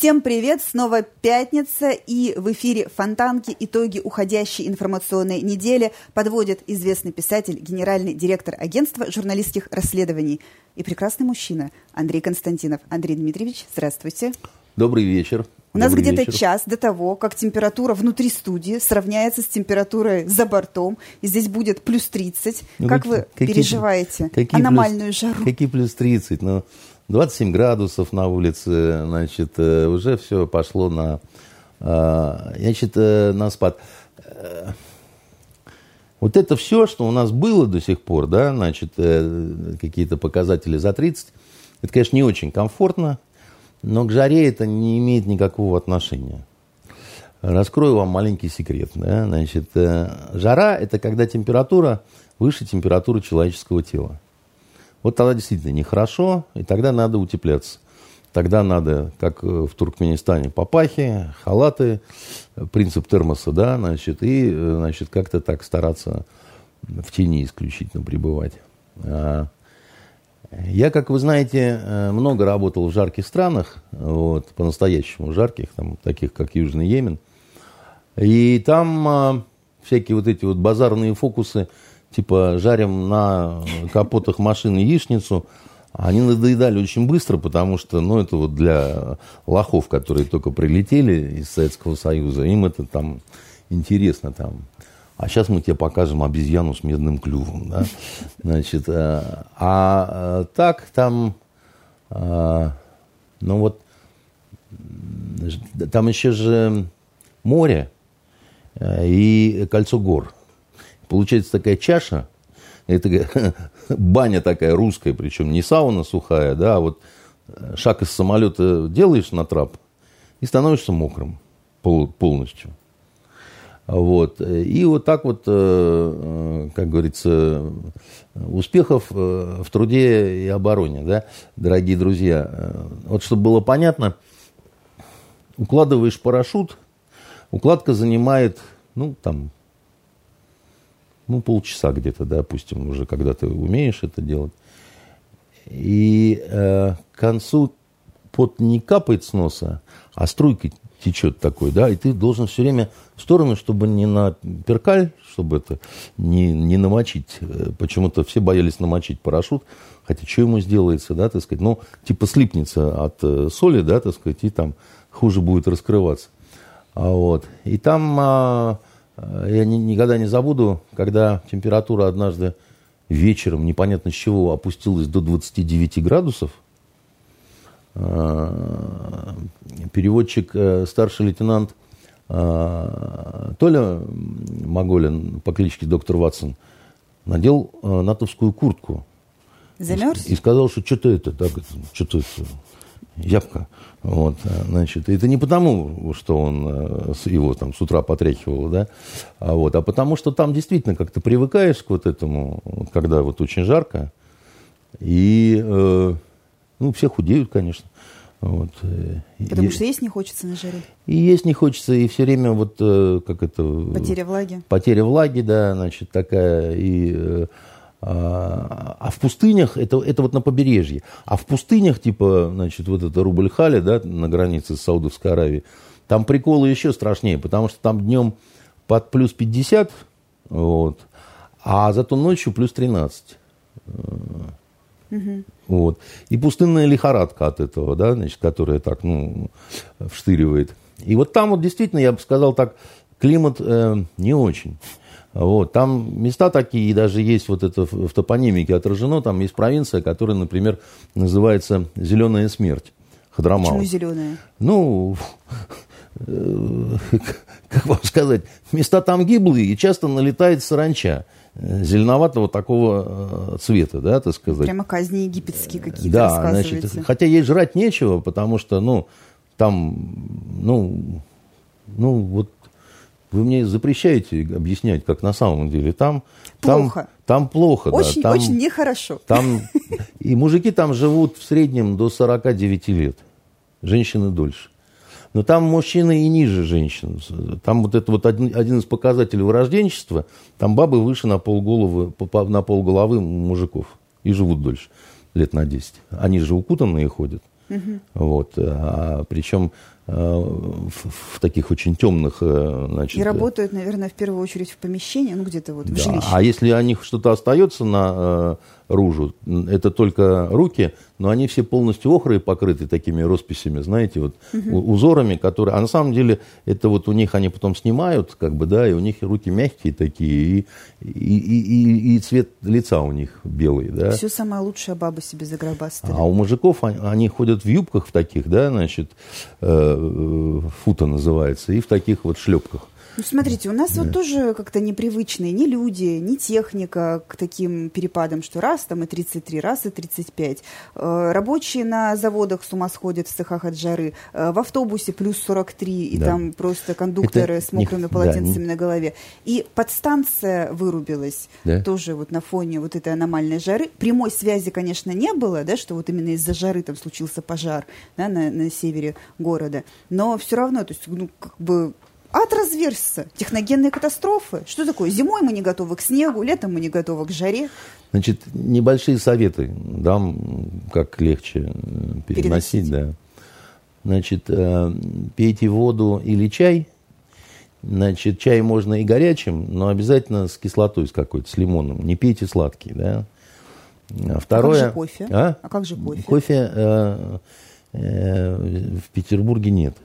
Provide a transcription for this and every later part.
Всем привет! Снова пятница, и в эфире «Фонтанки. Итоги уходящей информационной недели» подводит известный писатель, генеральный директор агентства журналистских расследований и прекрасный мужчина Андрей Константинов. Андрей Дмитриевич, здравствуйте. Добрый вечер. У нас где-то вечер. час до того, как температура внутри студии сравняется с температурой за бортом, и здесь будет плюс 30. Ну, как какие- вы какие- переживаете какие аномальную плюс, жару? Какие плюс 30? Ну, 27 градусов на улице, значит, э, уже все пошло на, э, значит, э, на спад. Э, Вот это все, что у нас было до сих пор, да, значит, какие-то показатели за 30, это, конечно, не очень комфортно, но к жаре это не имеет никакого отношения. Раскрою вам маленький секрет. Да? Значит, э, жара – это когда температура выше температуры человеческого тела. Вот тогда действительно нехорошо, и тогда надо утепляться. Тогда надо, как э, в Туркменистане, папахи, халаты, э, принцип термоса, да, значит, и, значит, как-то так стараться в тени исключительно пребывать. А, Я, как вы знаете, э, много работал в жарких странах, вот, по-настоящему жарких, там, таких как Южный Йемен. И там а, всякие вот эти вот базарные фокусы, типа жарим на капотах машины яичницу, они надоедали очень быстро, потому что, ну, это вот для лохов, которые только прилетели из Советского Союза, им это там интересно там. А сейчас мы тебе покажем обезьяну с медным клювом, да? Значит, э, а э, так там, э, ну вот, там еще же море и кольцо гор. Получается такая чаша, это баня такая русская, причем не сауна сухая, да, а вот шаг из самолета делаешь на трап и становишься мокрым пол- полностью. Вот. И вот так вот, э, э, как говорится, успехов э, в труде и обороне, да, дорогие друзья. Вот чтобы было понятно, укладываешь парашют, укладка занимает, ну, там, ну, полчаса где-то, да, допустим, уже когда ты умеешь это делать. И э, к концу пот не капает с носа, а струйкой течет такой, да, и ты должен все время в сторону, чтобы не на перкаль, чтобы это не, не намочить. Э, Почему-то все боялись намочить парашют, хотя что ему сделается, да, так сказать, ну, типа слипнется от э, соли, да, так сказать, и там хуже будет раскрываться. А вот. И там а, а, я ни- никогда не забуду, когда температура однажды вечером, непонятно с чего, опустилась до 29 градусов, переводчик, э, старший лейтенант а, Толя Моголин по кличке доктор Ватсон надел э, натовскую куртку. Замерз? И сказал, что что-то это, так, что-то это, ябка. Вот, значит, это не потому, что он э, его там с утра потряхивал, да, а, вот, а потому что там действительно как-то привыкаешь к вот этому, когда вот очень жарко, и, э, ну, все худеют, конечно. Вот, э, Потому и, что есть не хочется на жаре. и есть не хочется, и все время вот, э, как это... Потеря влаги. Потеря влаги, да, значит, такая, и... э, а, а в пустынях, это, это вот на побережье, а в пустынях, типа, значит, вот это Рубль-Хали, да, на границе с Саудовской Аравией, там приколы еще страшнее, потому что там днем под плюс 50, вот, а зато ночью плюс 13. Вот. И пустынная лихорадка от этого, да, значит, которая так, ну, вштыривает. И вот там вот действительно, я бы сказал так, климат э, не очень. Вот, там места такие, и даже есть вот это в топонимике отражено, там есть провинция, которая, например, называется «Зеленая смерть». Хадрамау. Почему зеленая? Ну, э, как вам сказать, места там гиблые, и часто налетает саранча зеленоватого такого э, цвета, да, так сказать. Прямо казни египетские какие-то Да, значит, хотя ей жрать нечего, потому что, ну, там, ну, ну, вот вы мне запрещаете объяснять, как на самом деле. Там Плохо. Там, там плохо, Очень, да. Там, очень нехорошо. там, и мужики там живут в среднем до 49 лет. Женщины дольше. Но там мужчины и ниже женщин. Там вот это вот один, один из показателей вырожденчества, там бабы выше на полголовы, на полголовы мужиков и живут дольше, лет на 10. Они же укутанные ходят. Угу. Вот. А, причем Э, в, в таких очень темных... Э, значит, и работают, наверное, в первую очередь в помещении, ну где-то вот в да. жилище. А если у них что-то остается на э, ружу, это только руки, но они все полностью охрой покрыты такими росписями, знаете, вот угу. узорами, которые... А на самом деле это вот у них они потом снимают, как бы, да, и у них руки мягкие такие, и, и, и, и цвет лица у них белый, да. Все самое лучшее бабы себе загробастали. А у мужиков они, они ходят в юбках в таких, да, значит, э, фута называется, и в таких вот шлепках. Ну, смотрите, у нас да. вот тоже как-то непривычные ни люди, ни техника к таким перепадам, что раз там и 33, раз и 35. Э, рабочие на заводах с ума сходят в цехах от жары. Э, в автобусе плюс 43, и да. там просто кондукторы Это с мокрыми не, полотенцами да, на голове. И подстанция вырубилась да. тоже вот на фоне вот этой аномальной жары. Прямой связи, конечно, не было, да, что вот именно из-за жары там случился пожар да, на, на севере города. Но все равно, то есть, ну, как бы Ад разверзся. Техногенные катастрофы. Что такое? Зимой мы не готовы к снегу, летом мы не готовы к жаре. Значит, небольшие советы дам, как легче э, переносить. Да. Значит, э, пейте воду или чай. Значит, чай можно и горячим, но обязательно с кислотой с какой-то, с лимоном. Не пейте сладкий, да. Второе. А как же кофе? А, а как же кофе? Кофе э, э, в Петербурге нет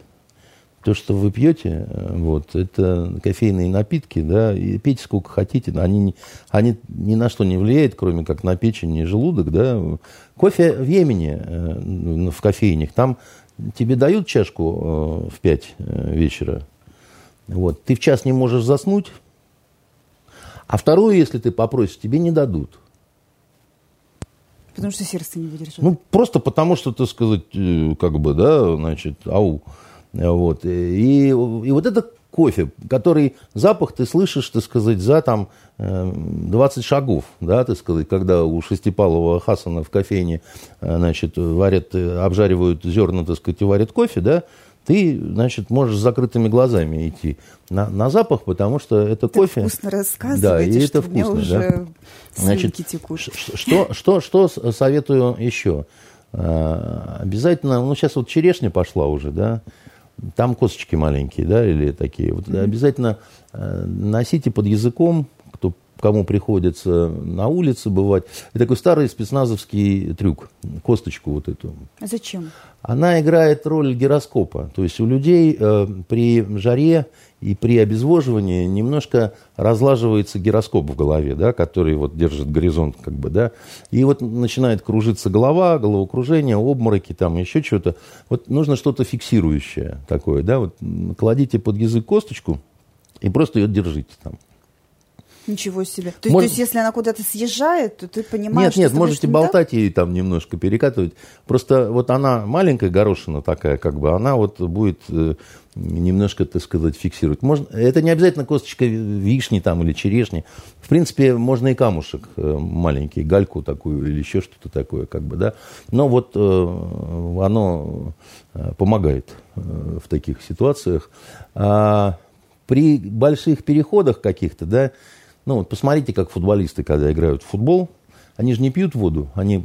то, что вы пьете, э, вот, это кофейные напитки, да, и пейте сколько хотите, они, они ни на что не влияют, кроме как на печень и желудок, да. Кофе в Йемене, э, в кофейнях, там тебе дают чашку э, в 5 вечера, вот, ты в час не можешь заснуть, а вторую, если ты попросишь, тебе не дадут. Потому что сердце не выдержит. Ну, просто потому что, так сказать, как бы, да, значит, ау. Вот. И, и вот это кофе, который запах ты слышишь, так сказать, за там 20 шагов, да, так сказать, когда у Шестипалова Хасана в кофейне, э, значит, варят, обжаривают зерна, так сказать, и варят кофе, да, ты, значит, можешь с закрытыми глазами идти на, на запах, потому что это так кофе. вкусно рассказываете, да, и это вкусно, уже да. Значит, текут. Что, что, что советую еще? Э, обязательно, ну, сейчас вот черешня пошла уже, да, там косточки маленькие, да, или такие. Вот mm-hmm. обязательно э, носите под языком, кому приходится на улице бывать. Это такой старый спецназовский трюк, косточку вот эту. Зачем? Она играет роль гироскопа. То есть у людей э, при жаре и при обезвоживании немножко разлаживается гироскоп в голове, да, который вот держит горизонт, как бы, да, и вот начинает кружиться голова, головокружение, обмороки, там еще что-то. Вот нужно что-то фиксирующее такое, да, вот кладите под язык косточку и просто ее держите там. Ничего себе. То, Может... есть, то есть, если она куда-то съезжает, то ты понимаешь, Нет, нет, можете болтать ей там немножко перекатывать. Просто вот она маленькая горошина такая, как бы, она вот будет э, немножко, так сказать, фиксировать. Можно, это не обязательно косточка вишни там или черешни. В принципе, можно и камушек э, маленький, гальку такую или еще что-то такое, как бы, да. Но вот э, оно э, помогает в таких ситуациях. А при больших переходах каких-то, да, ну вот посмотрите, как футболисты, когда играют в футбол, они же не пьют воду, они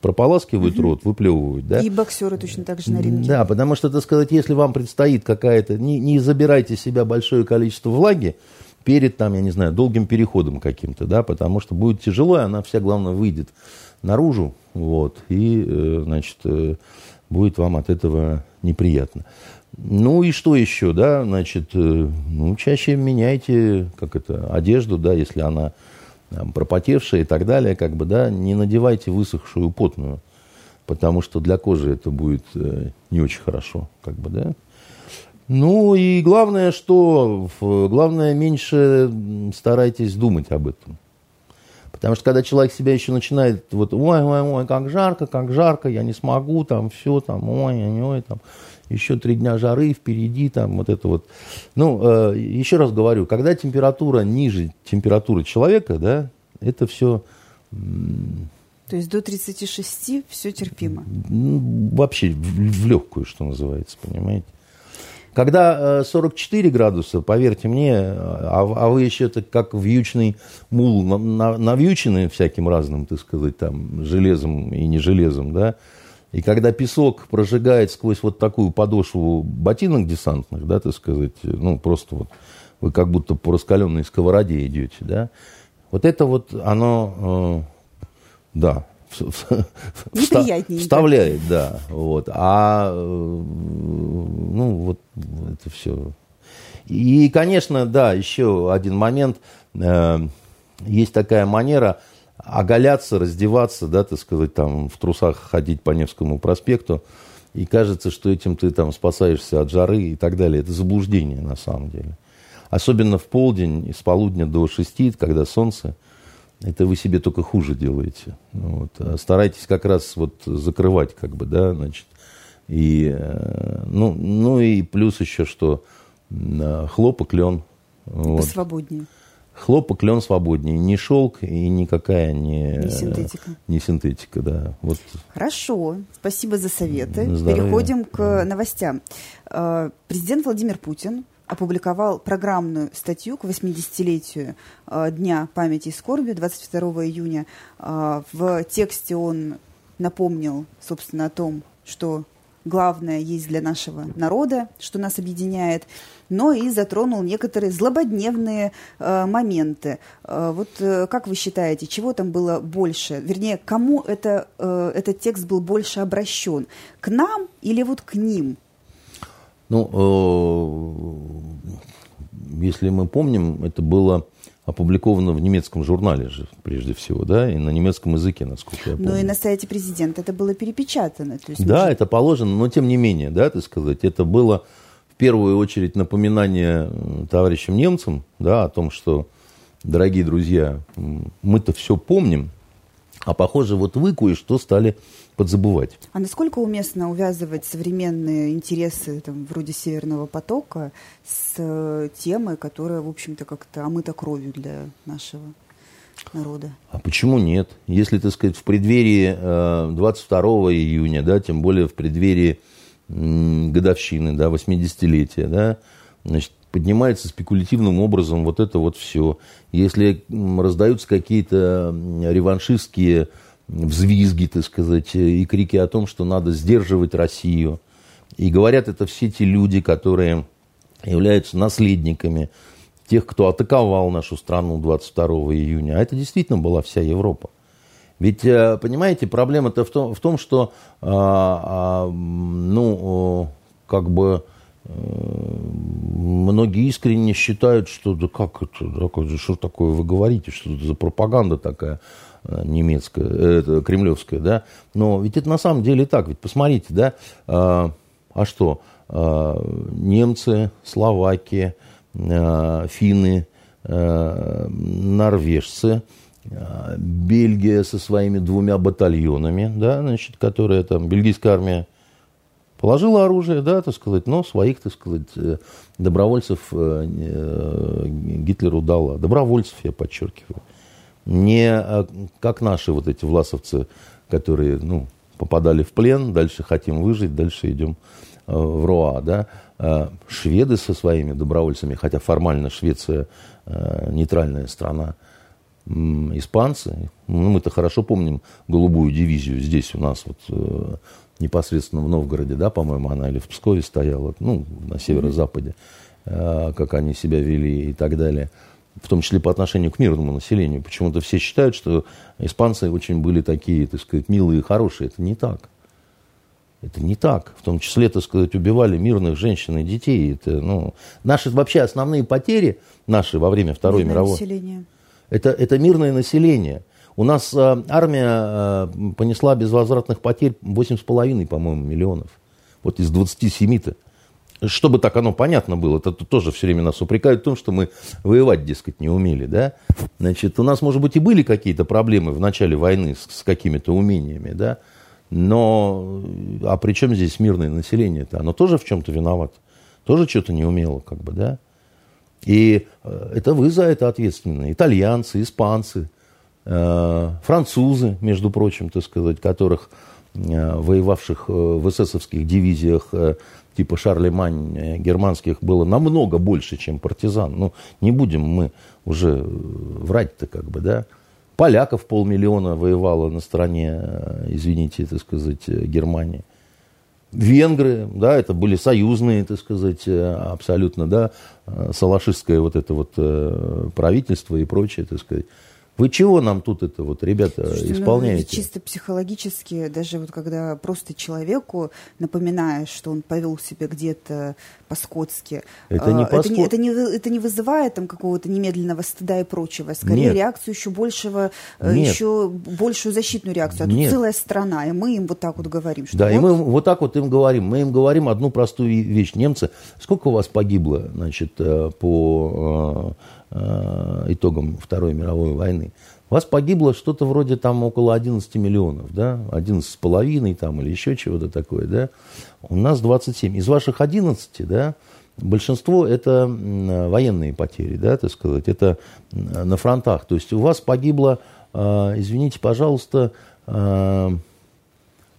прополаскивают угу. рот, выплевывают, да? И боксеры точно так же на ринге. Да, потому что, так сказать, если вам предстоит какая-то... Не, не забирайте себя большое количество влаги перед, там, я не знаю, долгим переходом каким-то, да, потому что будет тяжело, и она вся, главное, выйдет наружу, вот, и, э, значит, э, будет вам от этого неприятно. Ну и что еще, да, значит, э, ну, чаще меняйте, как это, одежду, да, если она там, пропотевшая и так далее, как бы, да, не надевайте высохшую потную, потому что для кожи это будет э, не очень хорошо, как бы, да. Ну и главное, что, главное, меньше старайтесь думать об этом. Потому что когда человек себя еще начинает, вот, ой, ой, ой, как жарко, как жарко, я не смогу, там, все, там, ой, ой, ой, там, еще три дня жары впереди, там вот это вот. Ну, э, еще раз говорю, когда температура ниже температуры человека, да, это все... То есть до 36 все терпимо? Вообще в, в легкую, что называется, понимаете? Когда 44 градуса, поверьте мне, а, а вы еще это как вьючный мул, навьючены всяким разным, так сказать, там, железом и не железом, да, и когда песок прожигает сквозь вот такую подошву ботинок десантных, да, так сказать, ну, просто вот вы как будто по раскаленной сковороде идете, да, вот это вот оно, э, да, вставляет, да, вот, а, э, ну, вот это все. И, конечно, да, еще один момент, э, есть такая манера – оголяться, раздеваться, да, так сказать, там в трусах ходить по Невскому проспекту, и кажется, что этим ты там спасаешься от жары и так далее. Это заблуждение на самом деле. Особенно в полдень, с полудня до шести, когда солнце, это вы себе только хуже делаете. Вот. А старайтесь как раз вот закрывать, как бы, да, значит. И, э, ну, ну и плюс еще, что хлопок, лен. Вот. Посвободнее. Хлопок, лен свободнее. Не шелк и никакая не, не синтетика. Не синтетика, да. Вот. Хорошо. Спасибо за советы. Здоровья. Переходим к новостям. Э, президент Владимир Путин опубликовал программную статью к 80-летию э, Дня памяти и скорби 22 июня. Э, в тексте он напомнил, собственно, о том, что главное есть для нашего народа, что нас объединяет, но и затронул некоторые злободневные э, моменты. Э, вот э, как вы считаете, чего там было больше? Вернее, кому это, э, этот текст был больше обращен? К нам или вот к ним? Ну, э, если мы помним, это было опубликовано в немецком журнале же, прежде всего, да, и на немецком языке, насколько я помню. Ну и на сайте президента это было перепечатано. То есть да, может... это положено, но тем не менее, да, так сказать, это было в первую очередь напоминание товарищам немцам, да, о том, что, дорогие друзья, мы-то все помним, а похоже, вот вы кое-что стали подзабывать. А насколько уместно увязывать современные интересы, там, вроде Северного потока, с э, темой, которая, в общем-то, как-то омыта кровью для нашего народа? А почему нет? Если, так сказать, в преддверии э, 22 июня, да, тем более в преддверии э, годовщины, да, 80-летия, да, значит, поднимается спекулятивным образом вот это вот все. Если раздаются какие-то реваншистские взвизги, так сказать, и крики о том, что надо сдерживать Россию. И говорят это все те люди, которые являются наследниками тех, кто атаковал нашу страну 22 июня. А это действительно была вся Европа. Ведь, э, понимаете, проблема-то в том, в том что, а, а, ну, как бы, э, многие искренне считают, что да как это, да, что такое вы говорите, что это за пропаганда такая. Э, немецкая, э, это, кремлевская, да, но ведь это на самом деле так, ведь посмотрите, да, а, а что, а, немцы, Словакия, а, финны, а, норвежцы, Бельгия со своими двумя батальонами, да, значит, которые там, бельгийская армия положила оружие, да, так сказать, но своих, так сказать, добровольцев Гитлеру дала. Добровольцев, я подчеркиваю не э, как наши вот эти власовцы, которые, ну, попадали в плен, дальше хотим выжить, дальше идем э, в Руа, да. Э, шведы со своими добровольцами, хотя формально Швеция нейтральная страна, испанцы, ну, мы-то хорошо помним голубую дивизию здесь у нас вот непосредственно в Новгороде, да, по-моему, она или в Пскове стояла, ну, на северо-западе, как они себя вели и так далее – в том числе по отношению к мирному населению. Почему-то все считают, что испанцы очень были такие, так сказать, милые и хорошие. Это не так. Это не так. В том числе, так сказать, убивали мирных женщин и детей. Это, ну, наши вообще основные потери, наши во время Второй мирное мировой... Население. Это, это мирное население. У нас э, армия э, понесла безвозвратных потерь 8,5, по-моему, миллионов. Вот из 27-то чтобы так оно понятно было, это тоже все время нас упрекают в том, что мы воевать, дескать, не умели, да. Значит, у нас, может быть, и были какие-то проблемы в начале войны с, с какими-то умениями, да, но, а при чем здесь мирное население-то? Оно тоже в чем-то виновато, тоже что-то не умело, как бы, да. И э, это вы за это ответственны, итальянцы, испанцы, э, французы, между прочим, так сказать, которых, э, воевавших в эсэсовских дивизиях, типа Шарлемань э, германских было намного больше, чем партизан. Ну, не будем мы уже врать-то как бы, да. Поляков полмиллиона воевало на стороне, извините, так сказать, Германии. Венгры, да, это были союзные, так сказать, абсолютно, да, салашистское вот это вот правительство и прочее, так сказать. Вы чего нам тут это вот, ребята, Слушайте, ну, исполняете? Ну, чисто психологически, даже вот когда просто человеку напоминаешь, что он повел себя где-то по-скотски, это не, по это, не, это, не, это не вызывает там какого-то немедленного стыда и прочего, скорее Нет. реакцию еще большего, э, Нет. еще большую защитную реакцию. А тут Нет. целая страна, и мы им вот так вот говорим. Что да, вот... и мы вот так вот им говорим. Мы им говорим одну простую вещь. Немцы, сколько у вас погибло, значит, э, по Э, итогам Второй мировой войны. У вас погибло что-то вроде там около 11 миллионов, да, 11 с половиной там или еще чего-то такое, да. У нас 27. Из ваших 11, да, большинство это военные потери, да, так сказать, это на фронтах. То есть у вас погибло, э, извините, пожалуйста, э,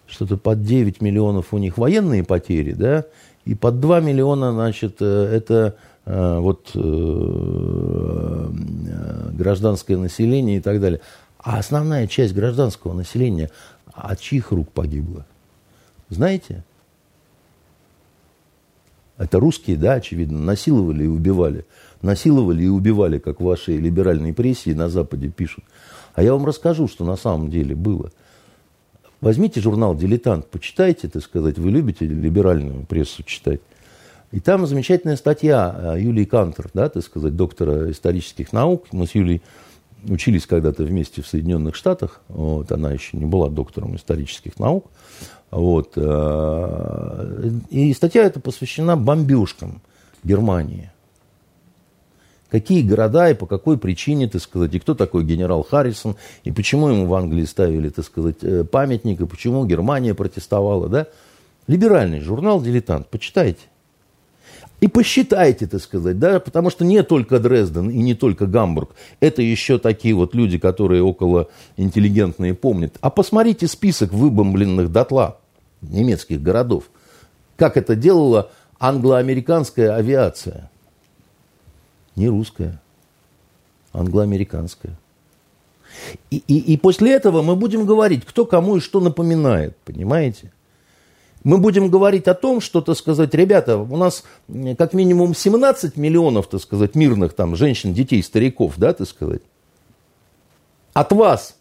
что-то под 9 миллионов у них военные потери, да, и под 2 миллиона, значит, это Э, вот, э, э, гражданское население и так далее. А основная часть гражданского населения от чьих рук погибла? Знаете? Это русские, да, очевидно, насиловали и убивали. Насиловали и убивали, как в вашей либеральной на Западе пишут. А я вам расскажу, что на самом деле было. Возьмите журнал «Дилетант», почитайте, так сказать, вы любите либеральную прессу читать. И там замечательная статья э, Юлии Кантер, да, так сказать, доктора исторических наук. Мы с Юлей учились когда-то вместе в Соединенных Штатах. Вот, она еще не была доктором исторических наук. Вот, э, и статья эта посвящена бомбежкам Германии. Какие города и по какой причине, так сказать, и кто такой генерал Харрисон, и почему ему в Англии ставили, так сказать, э, памятник, и почему Германия протестовала, да? Либеральный журнал «Дилетант», почитайте. И посчитайте, так сказать, да, потому что не только Дрезден и не только Гамбург, это еще такие вот люди, которые около интеллигентные помнят. А посмотрите список выбомбленных дотла немецких городов. Как это делала англо-американская авиация. Не русская, англо-американская. И, и, и после этого мы будем говорить, кто кому и что напоминает, понимаете? Мы будем говорить о том, что, так сказать, ребята, у нас как минимум 17 миллионов, так сказать, мирных там женщин, детей, стариков, да, так сказать, от вас.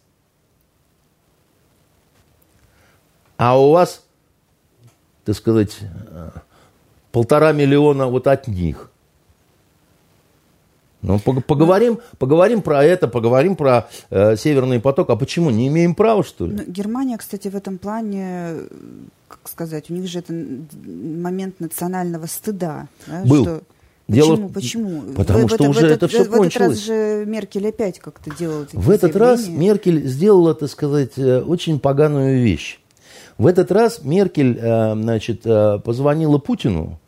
А у вас, так сказать, полтора миллиона вот от них. Ну, поговорим, поговорим про это, поговорим про э, Северный поток. А почему? Не имеем права, что ли? Ну, Германия, кстати, в этом плане, как сказать, у них же это момент национального стыда. Да, Был. Что... Дело... Почему? Почему? Потому в, что в, уже в этот, это все в, кончилось. В этот раз же Меркель опять как-то делала В этот заявления. раз Меркель сделала, так сказать, э, очень поганую вещь. В этот раз Меркель, э, значит, э, позвонила Путину,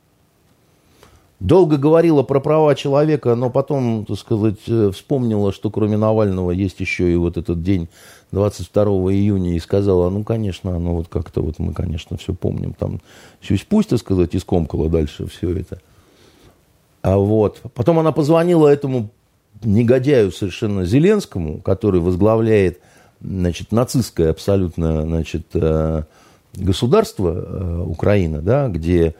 Долго говорила про права человека, но потом, так сказать, э, вспомнила, что кроме Навального есть еще и вот этот день 22 июня и сказала, ну, конечно, ну вот как-то вот мы, конечно, все помним. Там пусть, так сказать, искомкала дальше все это. А вот. Потом она позвонила этому негодяю совершенно Зеленскому, который возглавляет, значит, нацистское абсолютно, значит, э, государство э, Украина, да, где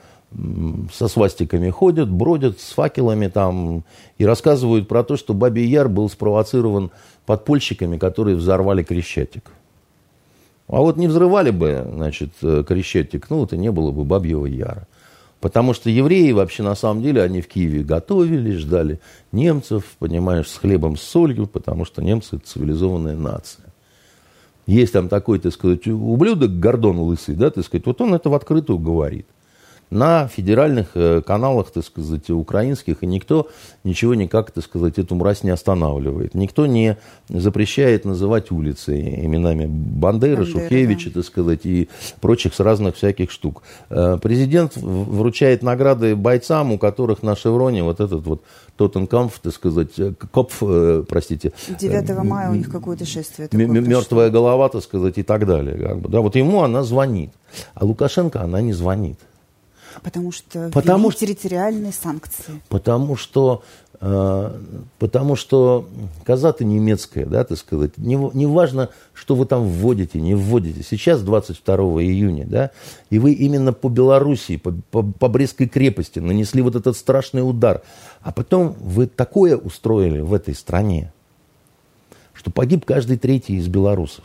со свастиками ходят, бродят с факелами там и рассказывают про то, что Бабий Яр был спровоцирован подпольщиками, которые взорвали Крещатик. А вот не взрывали бы, значит, э, Крещатик, ну, это не было бы Бабьего Яра. Потому что евреи вообще на самом деле, они в Киеве готовили, ждали немцев, понимаешь, с хлебом, с солью, потому что немцы – это цивилизованная нация. Есть там такой, так сказать, ублюдок Гордон Лысый, да, так сказать, вот он это в открытую говорит – на федеральных э, каналах, так сказать, украинских, и никто ничего никак, так сказать, эту мразь не останавливает. Никто не запрещает называть улицы именами Бандеры, Бандера, Шухевича, да. так сказать, и прочих с разных всяких штук. Э, президент вручает награды бойцам, у которых на шевроне вот этот вот Тоттенкамф, так сказать, э, Копф, простите. 9 мая у них какое-то шествие. Мертвая голова, так сказать, и так далее. Как бы, да, вот ему она звонит. А Лукашенко она не звонит. Потому что Потому ввели территориальные санкции. Потому что, э, потому что коза-то немецкая, да, так сказать. Не, не важно, что вы там вводите, не вводите. Сейчас 22 июня, да, и вы именно по Белоруссии, по, по, по Брестской крепости нанесли вот этот страшный удар. А потом вы такое устроили в этой стране, что погиб каждый третий из белорусов.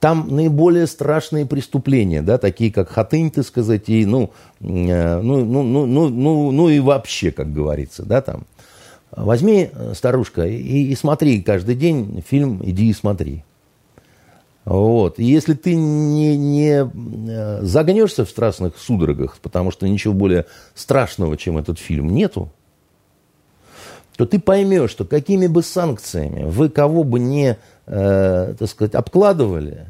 Там наиболее страшные преступления, да, такие как Хатынь, так сказать, и, ну, ну, ну, ну, ну, ну, ну и вообще, как говорится, да, там. Возьми, старушка, и, и смотри каждый день фильм «Иди и смотри». Вот. И если ты не, не загнешься в страшных судорогах, потому что ничего более страшного, чем этот фильм, нету, то ты поймешь, что какими бы санкциями вы кого бы не э, так сказать, обкладывали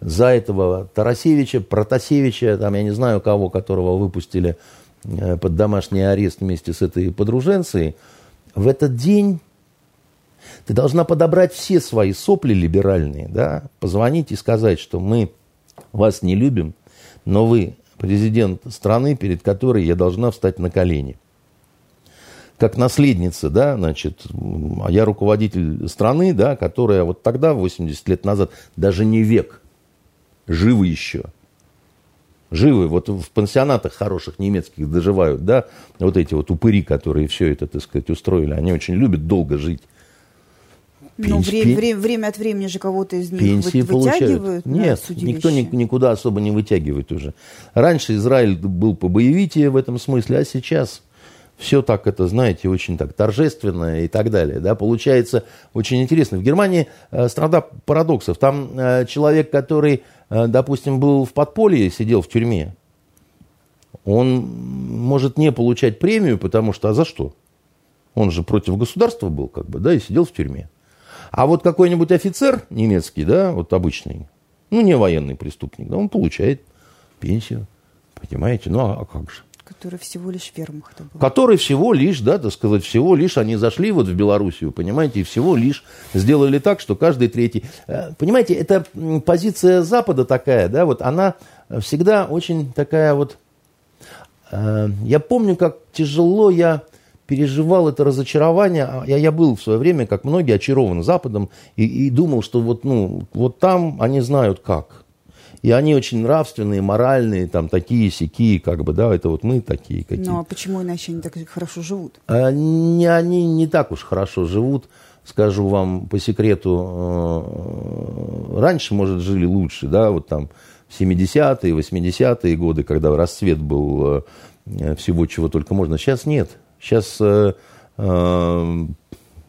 за этого Тарасевича, Протасевича, там, я не знаю кого, которого выпустили э, под домашний арест вместе с этой подруженцей, в этот день ты должна подобрать все свои сопли либеральные, да, позвонить и сказать, что мы вас не любим, но вы президент страны, перед которой я должна встать на колени как наследница, да, значит, а я руководитель страны, да, которая вот тогда, 80 лет назад, даже не век, живы еще. Живы, вот в пансионатах хороших немецких доживают, да, вот эти вот упыри, которые все это, так сказать, устроили, они очень любят долго жить. Но время, время, время от времени же кого-то из них пенсии вы, вытягивают? Получают. Нет, никто ни, никуда особо не вытягивает уже. Раньше Израиль был побоевитее в этом смысле, а сейчас все так это, знаете, очень так торжественно и так далее. Да? Получается очень интересно. В Германии э, страна парадоксов. Там э, человек, который, э, допустим, был в подполье, сидел в тюрьме, он может не получать премию, потому что, а за что? Он же против государства был, как бы, да, и сидел в тюрьме. А вот какой-нибудь офицер немецкий, да, вот обычный, ну, не военный преступник, да, он получает пенсию, понимаете? Ну, а, а как же? Который всего лишь вермахта был. Который всего лишь, да, так сказать, всего лишь они зашли вот в Белоруссию, понимаете, и всего лишь сделали так, что каждый третий... Э, понимаете, это позиция Запада такая, да, вот она всегда очень такая вот... Э, я помню, как тяжело я переживал это разочарование. А я, я был в свое время, как многие, очарован Западом и, и думал, что вот, ну, вот там они знают как. И они очень нравственные, моральные, там такие сякие, как бы, да, это вот мы такие какие. Ну а почему иначе они так хорошо живут? Не, они не так уж хорошо живут. Скажу вам по секрету, э, раньше, может, жили лучше, да, вот там в 70-е, 80-е годы, когда расцвет был э, всего, чего только можно. Сейчас нет. Сейчас э, э,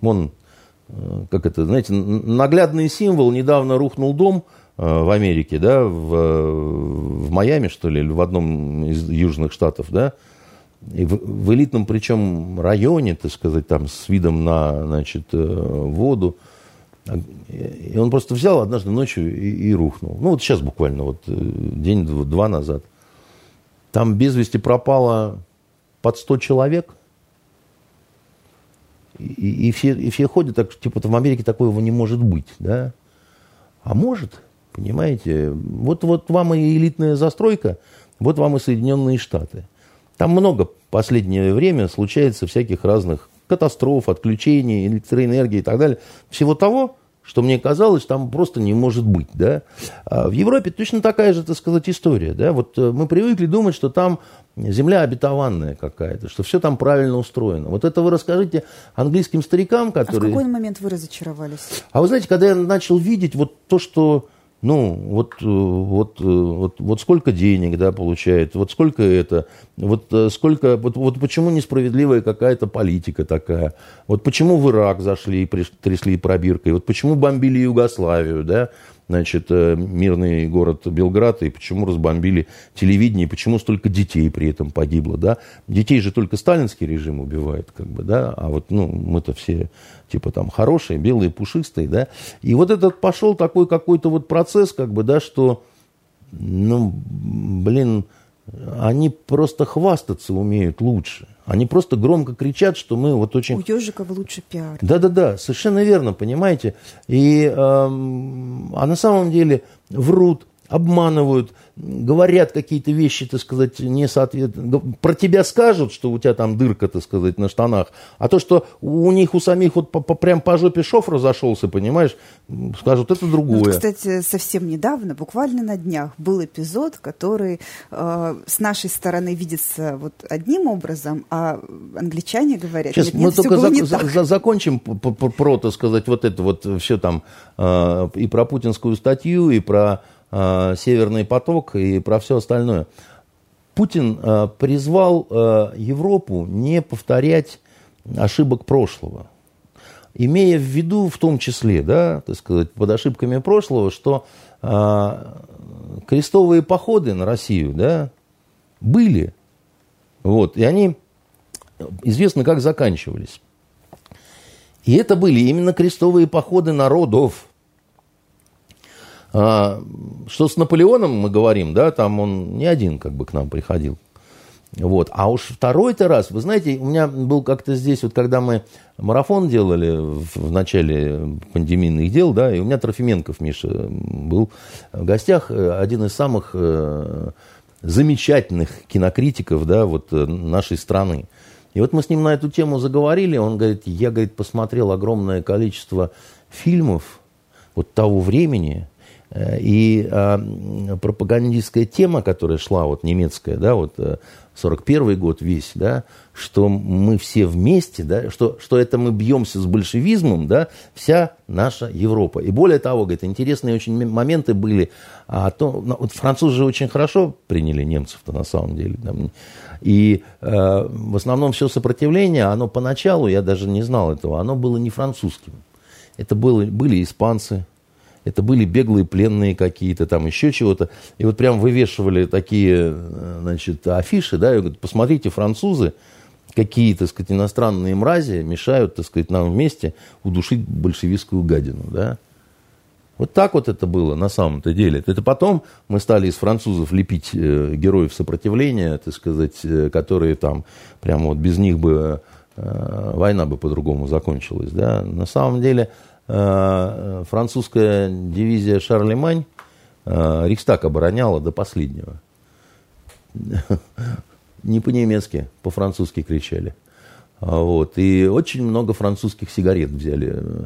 он, как это, знаете, наглядный символ. Недавно рухнул дом – в Америке, да, в, в Майами, что ли, или в одном из южных штатов, да, и в, в элитном, причем, районе, так сказать, там, с видом на, значит, э, воду. И он просто взял однажды ночью и, и рухнул. Ну, вот сейчас буквально, вот э, день-два назад. Там без вести пропало под 100 человек. И, и, все, и все ходят так, типа, в Америке такого не может быть, да? А может – Понимаете? Вот, вот вам и элитная застройка, вот вам и Соединенные Штаты. Там много в последнее время случается всяких разных катастроф, отключений, электроэнергии и так далее. Всего того, что мне казалось, там просто не может быть. Да? А в Европе точно такая же, так сказать, история. Да? Вот э, мы привыкли думать, что там земля обетованная какая-то, что все там правильно устроено. Вот это вы расскажите английским старикам, которые... А в какой момент вы разочаровались? А вы знаете, когда я начал видеть вот то, что ну, вот, э, вот, э, вот, вот сколько денег, да, получает, вот сколько это, вот э, сколько, вот, вот почему несправедливая какая-то политика такая, вот почему в Ирак зашли и трясли пробиркой, вот почему бомбили Югославию, да, значит, э, мирный город Белград, и почему разбомбили телевидение, и почему столько детей при этом погибло, да. Детей же только сталинский режим убивает, как бы, да, а вот, ну, мы-то все, типа, там, хорошие, белые, пушистые, да. И вот этот пошел такой какой-то вот процесс, как бы, да, что, ну, блин, они просто хвастаться умеют лучше. Они просто громко кричат, что мы вот очень... У ежиков лучше пиар. Да-да-да, совершенно верно, понимаете. И, эм, а на самом деле врут, обманывают, говорят какие-то вещи, так сказать, не соответствуют. Про тебя скажут, что у тебя там дырка, так сказать, на штанах, а то, что у них у самих вот по, по, прям по жопе шов разошелся, понимаешь, скажут, это другое. Ну, кстати, совсем недавно, буквально на днях, был эпизод, который э, с нашей стороны видится вот одним образом, а англичане говорят, Сейчас нет, мы нет, только за, за, за, закончим про, так сказать, вот это вот все там э, и про путинскую статью, и про Северный поток и про все остальное. Путин э, призвал э, Европу не повторять ошибок прошлого. Имея в виду в том числе, да, так сказать, под ошибками прошлого, что крестовые походы на Россию, да, были. Вот, и они известно, как заканчивались. И это были именно крестовые походы народов. А, что с Наполеоном мы говорим, да, там он не один как бы к нам приходил. Вот. А уж второй-то раз, вы знаете, у меня был как-то здесь, вот когда мы марафон делали в, в начале пандемийных дел, да, и у меня Трофименков Миша был в гостях, э, один из самых э, замечательных кинокритиков, да, вот э, нашей страны. И вот мы с ним на эту тему заговорили, он говорит, я, говорит, посмотрел огромное количество фильмов вот того времени, и э, пропагандистская тема, которая шла, вот немецкая, да, вот 41 э, год весь, да, что мы все вместе, да, что, что это мы бьемся с большевизмом, да, вся наша Европа. И более того, говорит, интересные очень моменты были, а то, ну, вот французы же очень хорошо приняли немцев-то на самом деле, да, и э, в основном все сопротивление, оно поначалу, я даже не знал этого, оно было не французским. Это было, были испанцы, это были беглые пленные какие-то, там еще чего-то. И вот прям вывешивали такие, э, значит, афиши, да, и говорят, посмотрите, французы, какие, так сказать, иностранные мрази мешают, так сказать, нам вместе удушить большевистскую гадину, да. Вот так вот это было на самом-то деле. Это потом мы стали из французов лепить э, героев сопротивления, так сказать, э, которые там прямо вот без них бы война бы по-другому закончилась. Да? На самом деле французская дивизия Шарлемань э, Рейхстаг обороняла до последнего. Не по-немецки, по-французски кричали. А вот. И очень много французских сигарет взяли, э,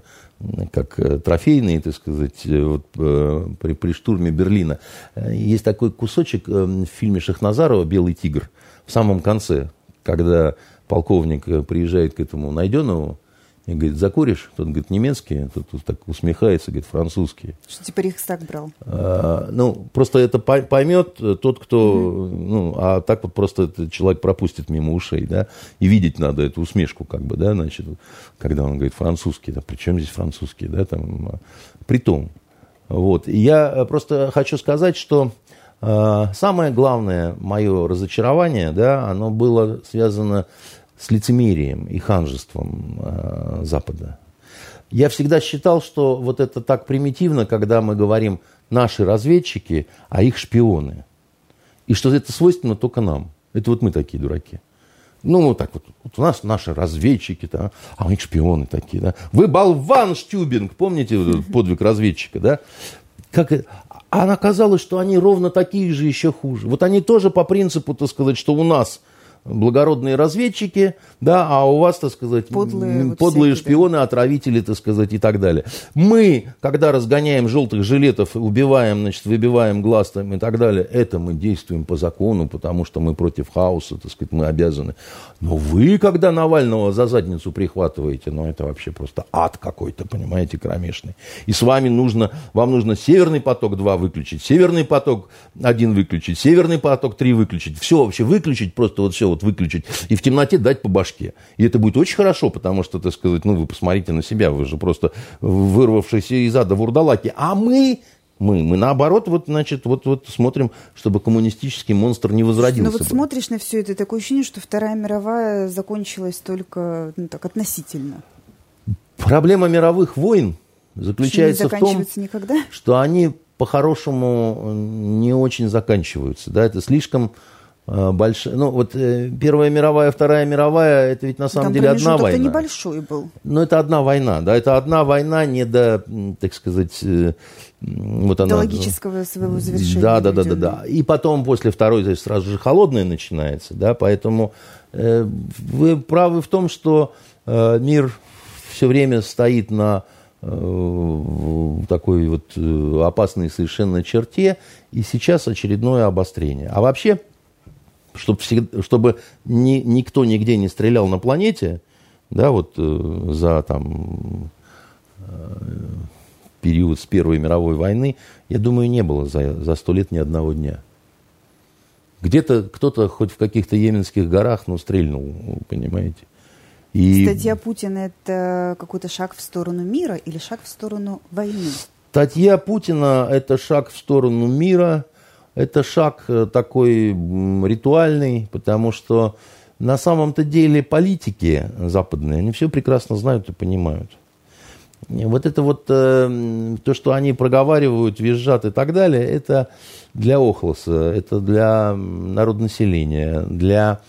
как трофейные, так сказать, вот, при, при штурме Берлина. Есть такой кусочек в фильме Шахназарова «Белый тигр» в самом конце, когда полковник приезжает к этому Найденову, и говорит, закуришь? Тот говорит, немецкий. Тот, тот так усмехается, говорит, французский. Что типа Рейхстаг брал? А, ну, просто это поймет тот, кто... Угу. Ну, а так вот просто этот человек пропустит мимо ушей, да, и видеть надо эту усмешку, как бы, да, значит, когда он говорит французский, да, при чем здесь французский, да, там, а, при том. Вот. И я просто хочу сказать, что э, самое главное мое разочарование, да, оно было связано с лицемерием и ханжеством э, Запада. Я всегда считал, что вот это так примитивно, когда мы говорим наши разведчики, а их шпионы. И что это свойственно только нам. Это вот мы такие дураки. Ну, вот так вот. вот у нас наши разведчики, да, а у них шпионы такие, да. Вы болван, Штюбинг, помните подвиг разведчика, да? Как, а оказалось, что они ровно такие же, еще хуже. Вот они тоже по принципу, так сказать, что у нас – благородные разведчики, да, а у вас, так сказать, подлые, подлые всякие, шпионы, да. отравители, так сказать, и так далее. Мы, когда разгоняем желтых жилетов, убиваем, значит, выбиваем глаз там, и так далее, это мы действуем по закону, потому что мы против хаоса, так сказать, мы обязаны. Но вы, когда Навального за задницу прихватываете, ну, это вообще просто ад какой-то, понимаете, кромешный. И с вами нужно, вам нужно Северный поток 2 выключить, Северный поток 1 выключить, Северный поток 3 выключить, все вообще выключить, просто вот все вот выключить, и в темноте дать по башке. И это будет очень хорошо, потому что, так сказать, ну, вы посмотрите на себя, вы же просто вырвавшиеся из ада вурдалаки. А мы мы, мы наоборот, вот, значит, вот, вот смотрим, чтобы коммунистический монстр не возродился. Ну вот смотришь на все это, такое ощущение, что Вторая мировая закончилась только ну, так относительно. Проблема мировых войн заключается в том, никогда? что они по-хорошему не очень заканчиваются. Да? Это слишком э, большая. Ну, вот э, Первая мировая, Вторая мировая, это ведь на самом Там деле одна война. небольшой был. Но это одна война, да, это одна война не до, так сказать, э, вот она... До логического своего завершения. Да, да, да, да, да. И потом после второй, то есть сразу же холодная начинается, да, поэтому э, вы правы в том, что э, мир все время стоит на э, такой вот э, опасной совершенно черте, и сейчас очередное обострение. А вообще, чтобы, всегда, чтобы ни, никто нигде не стрелял на планете, да, вот э, за там э, период с Первой мировой войны, я думаю, не было за за сто лет ни одного дня. Где-то кто-то хоть в каких-то йеменских горах, ну, стрельнул, понимаете. И Статья Путина – это какой-то шаг в сторону мира или шаг в сторону войны? статья Путина – это шаг в сторону мира, это шаг э, такой ритуальный, потому что на самом-то деле политики западные, они все прекрасно знают и понимают. Вот это вот э, то, что они проговаривают, визжат и так далее, это для Охлоса, это для народонаселения, для...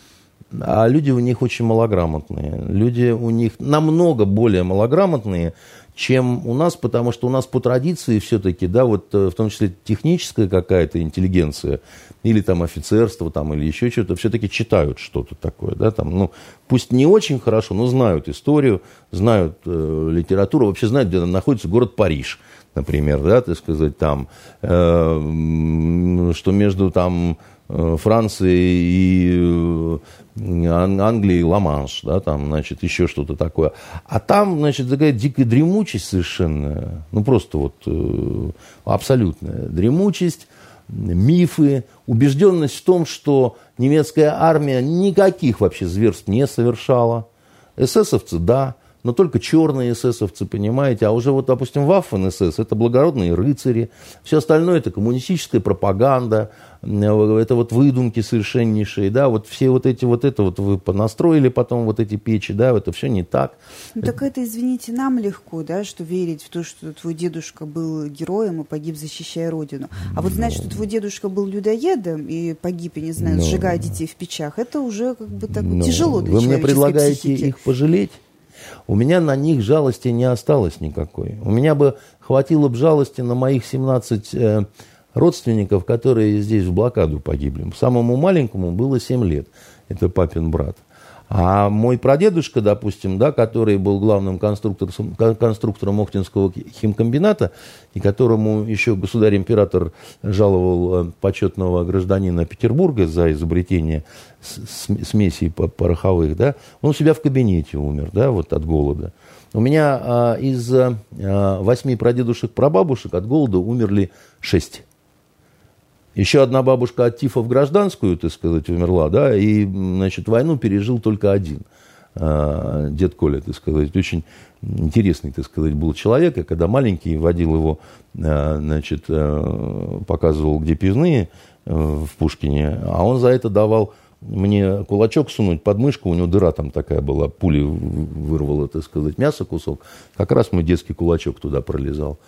А люди у них очень малограмотные. Люди у них намного более малограмотные, чем у нас, потому что у нас по традиции все-таки, да, вот э, в том числе техническая какая-то интеллигенция, или там офицерство, там, или еще что-то, все-таки читают что-то такое, да, там, ну, пусть не очень хорошо, но знают историю, знают э, литературу, вообще знают, где находится город Париж, например, да, так сказать, там, э, что между там э, Францией и э, Ан- Англией Ла-Манш, да, там, значит, еще что-то такое. А там, значит, такая дикая дремучесть совершенно, ну, просто вот э, абсолютная дремучесть, мифы, убежденность в том, что немецкая армия никаких вообще зверств не совершала. Эсэсовцы, да, но только черные эсэсовцы, понимаете. А уже вот, допустим, Ваффен СС – это благородные рыцари. Все остальное – это коммунистическая пропаганда, э, это вот выдумки совершеннейшие, да, вот все вот эти вот это вот вы понастроили потом вот эти печи, да, это все не так. Ну, так это, извините, нам легко, да, что верить в то, что твой дедушка был героем и погиб, защищая Родину. А вот знать, что твой дедушка был людоедом и погиб, я не знаю, Ну. сжигая детей в печах, это уже как бы так Ну, тяжело для Вы мне предлагаете психики. их пожалеть? У меня на них жалости не осталось никакой. У меня бы хватило бы жалости на моих 17 э, родственников, которые здесь в блокаду погибли. Самому маленькому было 7 лет. Это папин брат. А мой прадедушка, допустим, да, который был главным конструктором, кон- конструктором Охтинского химкомбината, и которому еще государь-император жаловал э, почетного гражданина Петербурга за изобретение смесей по- пороховых, да, он у себя в кабинете умер, да, вот от голода. У меня а, из а, восьми прадедушек-прабабушек от голода умерли шесть. Еще одна бабушка от тифа в гражданскую, так сказать, умерла, да, и, значит, войну пережил только один. а, Дед Коля, так сказать, очень интересный, так сказать, был человек. Я когда маленький водил его, а, значит, а, показывал, где пивные э, в Пушкине, а он за это давал мне кулачок сунуть под мышку, у него дыра там такая была, пули вырвала, так сказать, мясо кусок. Как раз мой детский кулачок туда пролезал.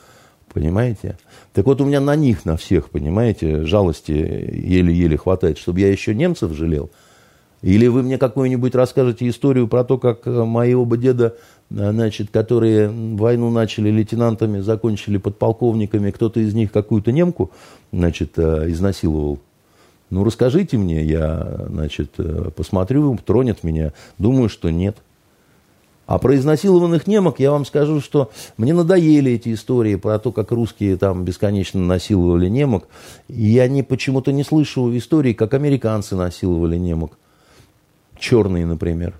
Понимаете? Так вот у меня на них, на всех, понимаете, жалости еле-еле хватает, чтобы я еще немцев жалел. Или вы мне какую-нибудь расскажете историю про то, как э, мои оба деда, э, значит, которые войну начали лейтенантами, закончили подполковниками, кто-то из них какую-то немку, значит, э, изнасиловал. Ну, расскажите мне, я, значит, посмотрю, тронет меня. Думаю, что нет. А про изнасилованных немок я вам скажу, что мне надоели эти истории про то, как русские там бесконечно насиловали немок. Я не, почему-то не слышу истории, как американцы насиловали немок. Черные, например.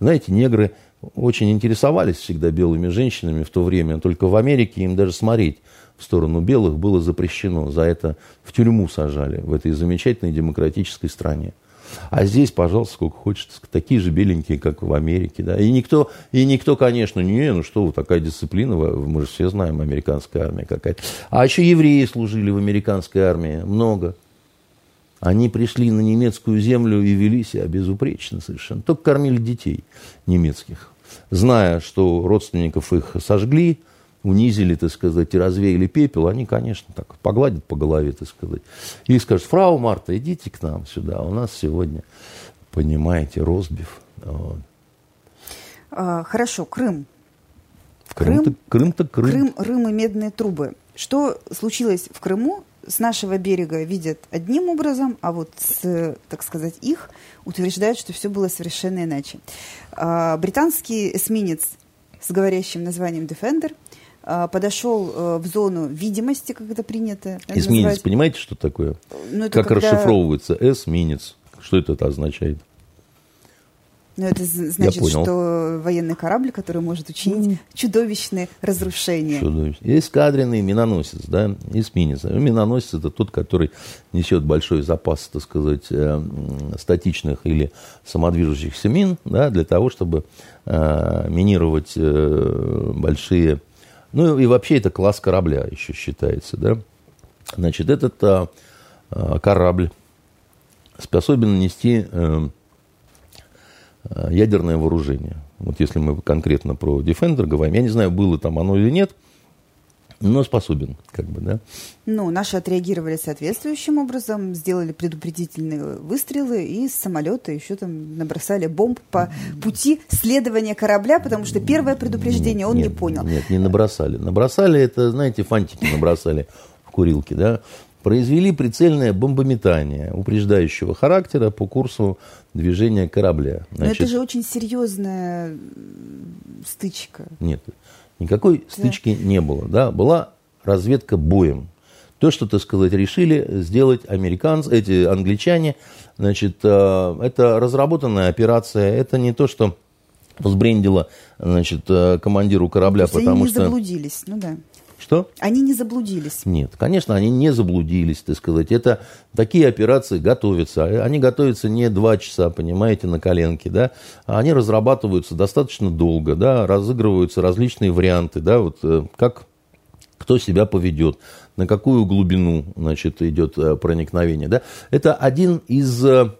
Знаете, негры очень интересовались всегда белыми женщинами в то время. Только в Америке им даже смотреть в сторону белых было запрещено. За это в тюрьму сажали в этой замечательной демократической стране. А здесь, пожалуйста, сколько хочется, такие же беленькие, как в Америке. Да? И, никто, и никто, конечно, не, ну что вы, такая дисциплина, мы же все знаем, американская армия какая-то. А еще евреи служили в американской армии, много. Они пришли на немецкую землю и вели себя безупречно совершенно. Только кормили детей немецких. Зная, что родственников их сожгли, унизили, так сказать, и развеяли пепел, они, конечно, так погладят по голове, так сказать, и скажут, фрау Марта, идите к нам сюда, у нас сегодня, понимаете, розбив. Вот. А, хорошо, Крым. Крым-то Крым, -то Крым. Крым, Рым и медные трубы. Что случилось в Крыму, с нашего берега видят одним образом, а вот с, так сказать, их утверждают, что все было совершенно иначе. А, британский эсминец с говорящим названием Defender а, подошел э, в зону видимости, как это принято Эсминец, называть. понимаете, что такое? Ну, как когда... расшифровывается эсминец? Что это, означает? Но это значит, что военный корабль, который может учинить чудовищные разрушения. Чудовищные. Эскадренный миноносец, да, эсминец. Миноносец – это тот, который несет большой запас, так сказать, э, статичных или самодвижущихся мин, да, для того, чтобы э, минировать э, большие... Ну и вообще это класс корабля еще считается, да. Значит, этот э, корабль способен нести... Э, ядерное вооружение. Вот если мы конкретно про Defender говорим, я не знаю, было там оно или нет, но способен, как бы, да. Ну, наши отреагировали соответствующим образом, сделали предупредительные выстрелы и с самолета еще там набросали бомб по пути следования корабля, потому что первое предупреждение он нет, не понял. Нет, не набросали. Набросали это, знаете, фантики набросали в курилке, да произвели прицельное бомбометание упреждающего характера по курсу движения корабля. Значит, Но это же очень серьезная стычка. Нет, никакой да. стычки не было. Да? Была разведка боем. То, что, так сказать, решили сделать американцы, эти англичане, значит, э, это разработанная операция, это не то, что взбрендило, значит, э, командиру корабля, то потому они что... заблудились, ну да. Что? Они не заблудились. Нет, конечно, они не заблудились, так сказать. Это такие операции готовятся. Они готовятся не два часа, понимаете, на коленке, да. Они разрабатываются достаточно долго, да, разыгрываются различные варианты, да, вот э, как кто себя поведет, на какую глубину, значит, идет э, проникновение, да. Это один из э,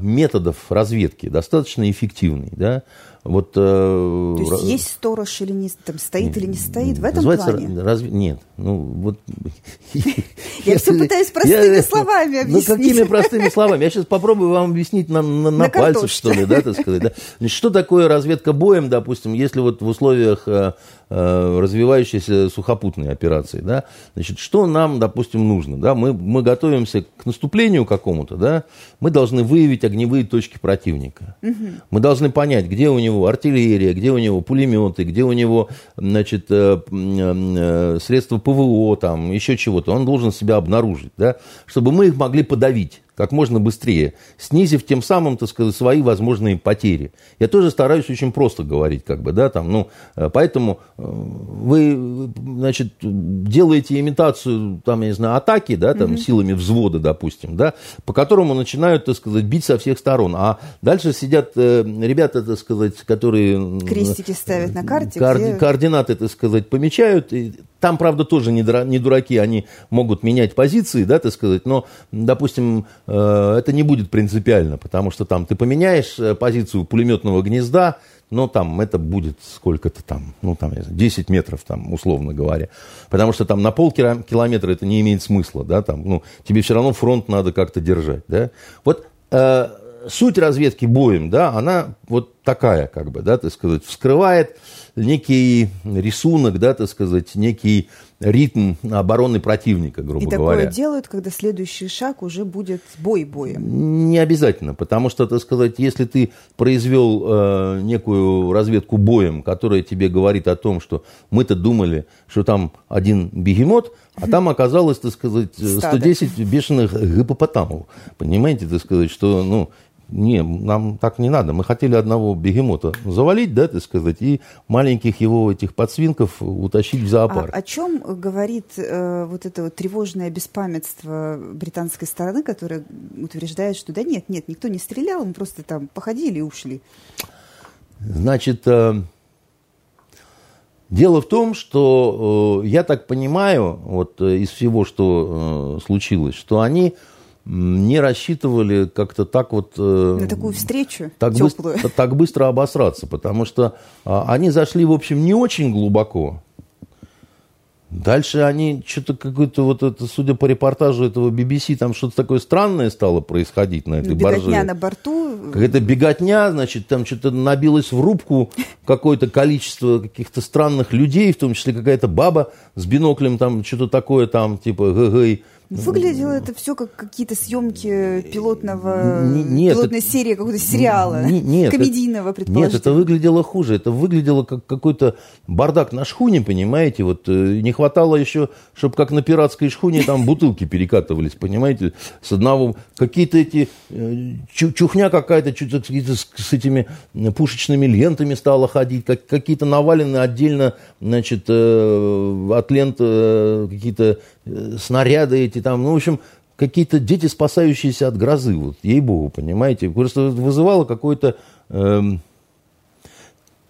методов разведки, достаточно эффективный, да. Вот, э, То есть раз... есть сторож или не там стоит или не стоит в этом плане? Разве нет? Ну вот. Я все пытаюсь простыми словами объяснить. Ну какими простыми словами? Я сейчас попробую вам объяснить на на пальцах что ли, да, так сказать. Что такое разведка боем, допустим, если вот в условиях э, развивающейся сухопутной операции, да, значит, что нам, допустим, нужно, да, мы, мы готовимся к наступлению какому-то, да, мы должны выявить огневые точки противника, угу. мы должны понять, где у него него артиллерия, где у него пулеметы, где у него значит, э, э, средства ПВО, там, еще чего-то. Он должен себя обнаружить, да, чтобы мы их могли подавить как можно быстрее, снизив тем самым, так сказать, свои возможные потери. Я тоже стараюсь очень просто говорить, как бы, да, там, ну, э, поэтому э, вы, значит, делаете имитацию, там, я не знаю, атаки, да, там, угу. силами взвода, допустим, да, по которому начинают, так сказать, бить со всех сторон, а дальше сидят э, ребята, так сказать, которые... Крестики ставят на карте. Кор- где... Координаты, так сказать, помечают, и там, правда, тоже не, дураки, они могут менять позиции, да, так сказать, но, допустим, э, это не будет принципиально, потому что там ты поменяешь э, позицию пулеметного гнезда, но там это будет сколько-то там, ну там 10 метров там, условно говоря. Потому что там на полкилометра это не имеет смысла, да, там, ну, тебе все равно фронт надо как-то держать, да. Вот э, суть разведки боем, да, она вот такая, как бы, да, так сказать, вскрывает некий рисунок, да, так сказать, некий ритм обороны противника, грубо И говоря. И такое делают, когда следующий шаг уже будет бой боем? Не обязательно, потому что, так сказать, если ты произвел э, некую разведку боем, которая тебе говорит о том, что мы-то думали, что там один бегемот, а там оказалось, так сказать, 110 Стадо. бешеных гипопотамов. Понимаете, так сказать, что, ну, не, нам так не надо. Мы хотели одного бегемота завалить, да, так сказать, и маленьких его этих подсвинков утащить в зоопарк. А о чем говорит э, вот это вот тревожное беспамятство британской стороны, которая утверждает, что да нет, нет, никто не стрелял, мы просто там походили и ушли? Значит, э, дело в том, что э, я так понимаю, вот э, из всего, что э, случилось, что они не рассчитывали как-то так вот... Э, На такую встречу так теплую. Быстро, так быстро обосраться, потому что а, они зашли, в общем, не очень глубоко. Дальше они что-то какое-то вот это, судя по репортажу этого BBC, там что-то такое странное стало происходить на этой Беготня барже. на борту. Какая-то беготня, значит, там что-то набилось в рубку какое-то количество каких-то странных людей, в том числе какая-то баба с биноклем, там что-то такое, там типа гэ Выглядело это все как какие-то съемки пилотного, Нет, пилотной это- серии какого-то сериала, Не- нет, комедийного, Нет, предположительно. это выглядело хуже. Это выглядело как какой-то бардак на шхуне, понимаете? Вот э, не хватало еще, чтобы как на пиратской шхуне там бутылки перекатывались, понимаете? С одного... Какие-то эти... э, чу- чухня какая-то какие-то с, этими э, пушечными лентами стала ходить, как, какие-то навалены отдельно, значит, э, от лент э, какие-то э, снаряды эти там. Ну, в общем, какие-то дети, спасающиеся от грозы, вот, ей-богу, понимаете? Просто вызывало какое-то эм,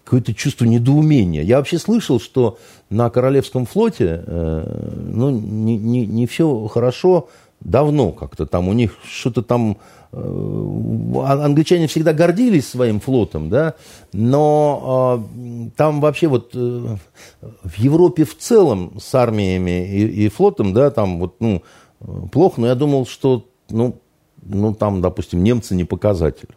какое-то чувство недоумения. Я вообще слышал, что на Королевском флоте э, ну, не, не, не все хорошо давно как-то там. У них что-то там... э, ан- англичане всегда гордились своим флотом, да, но э, там вообще вот э, в Европе в целом с армиями и, и флотом, да, там вот, ну, э, плохо, но я думал, что, ну, ну, там, допустим, немцы не показатель.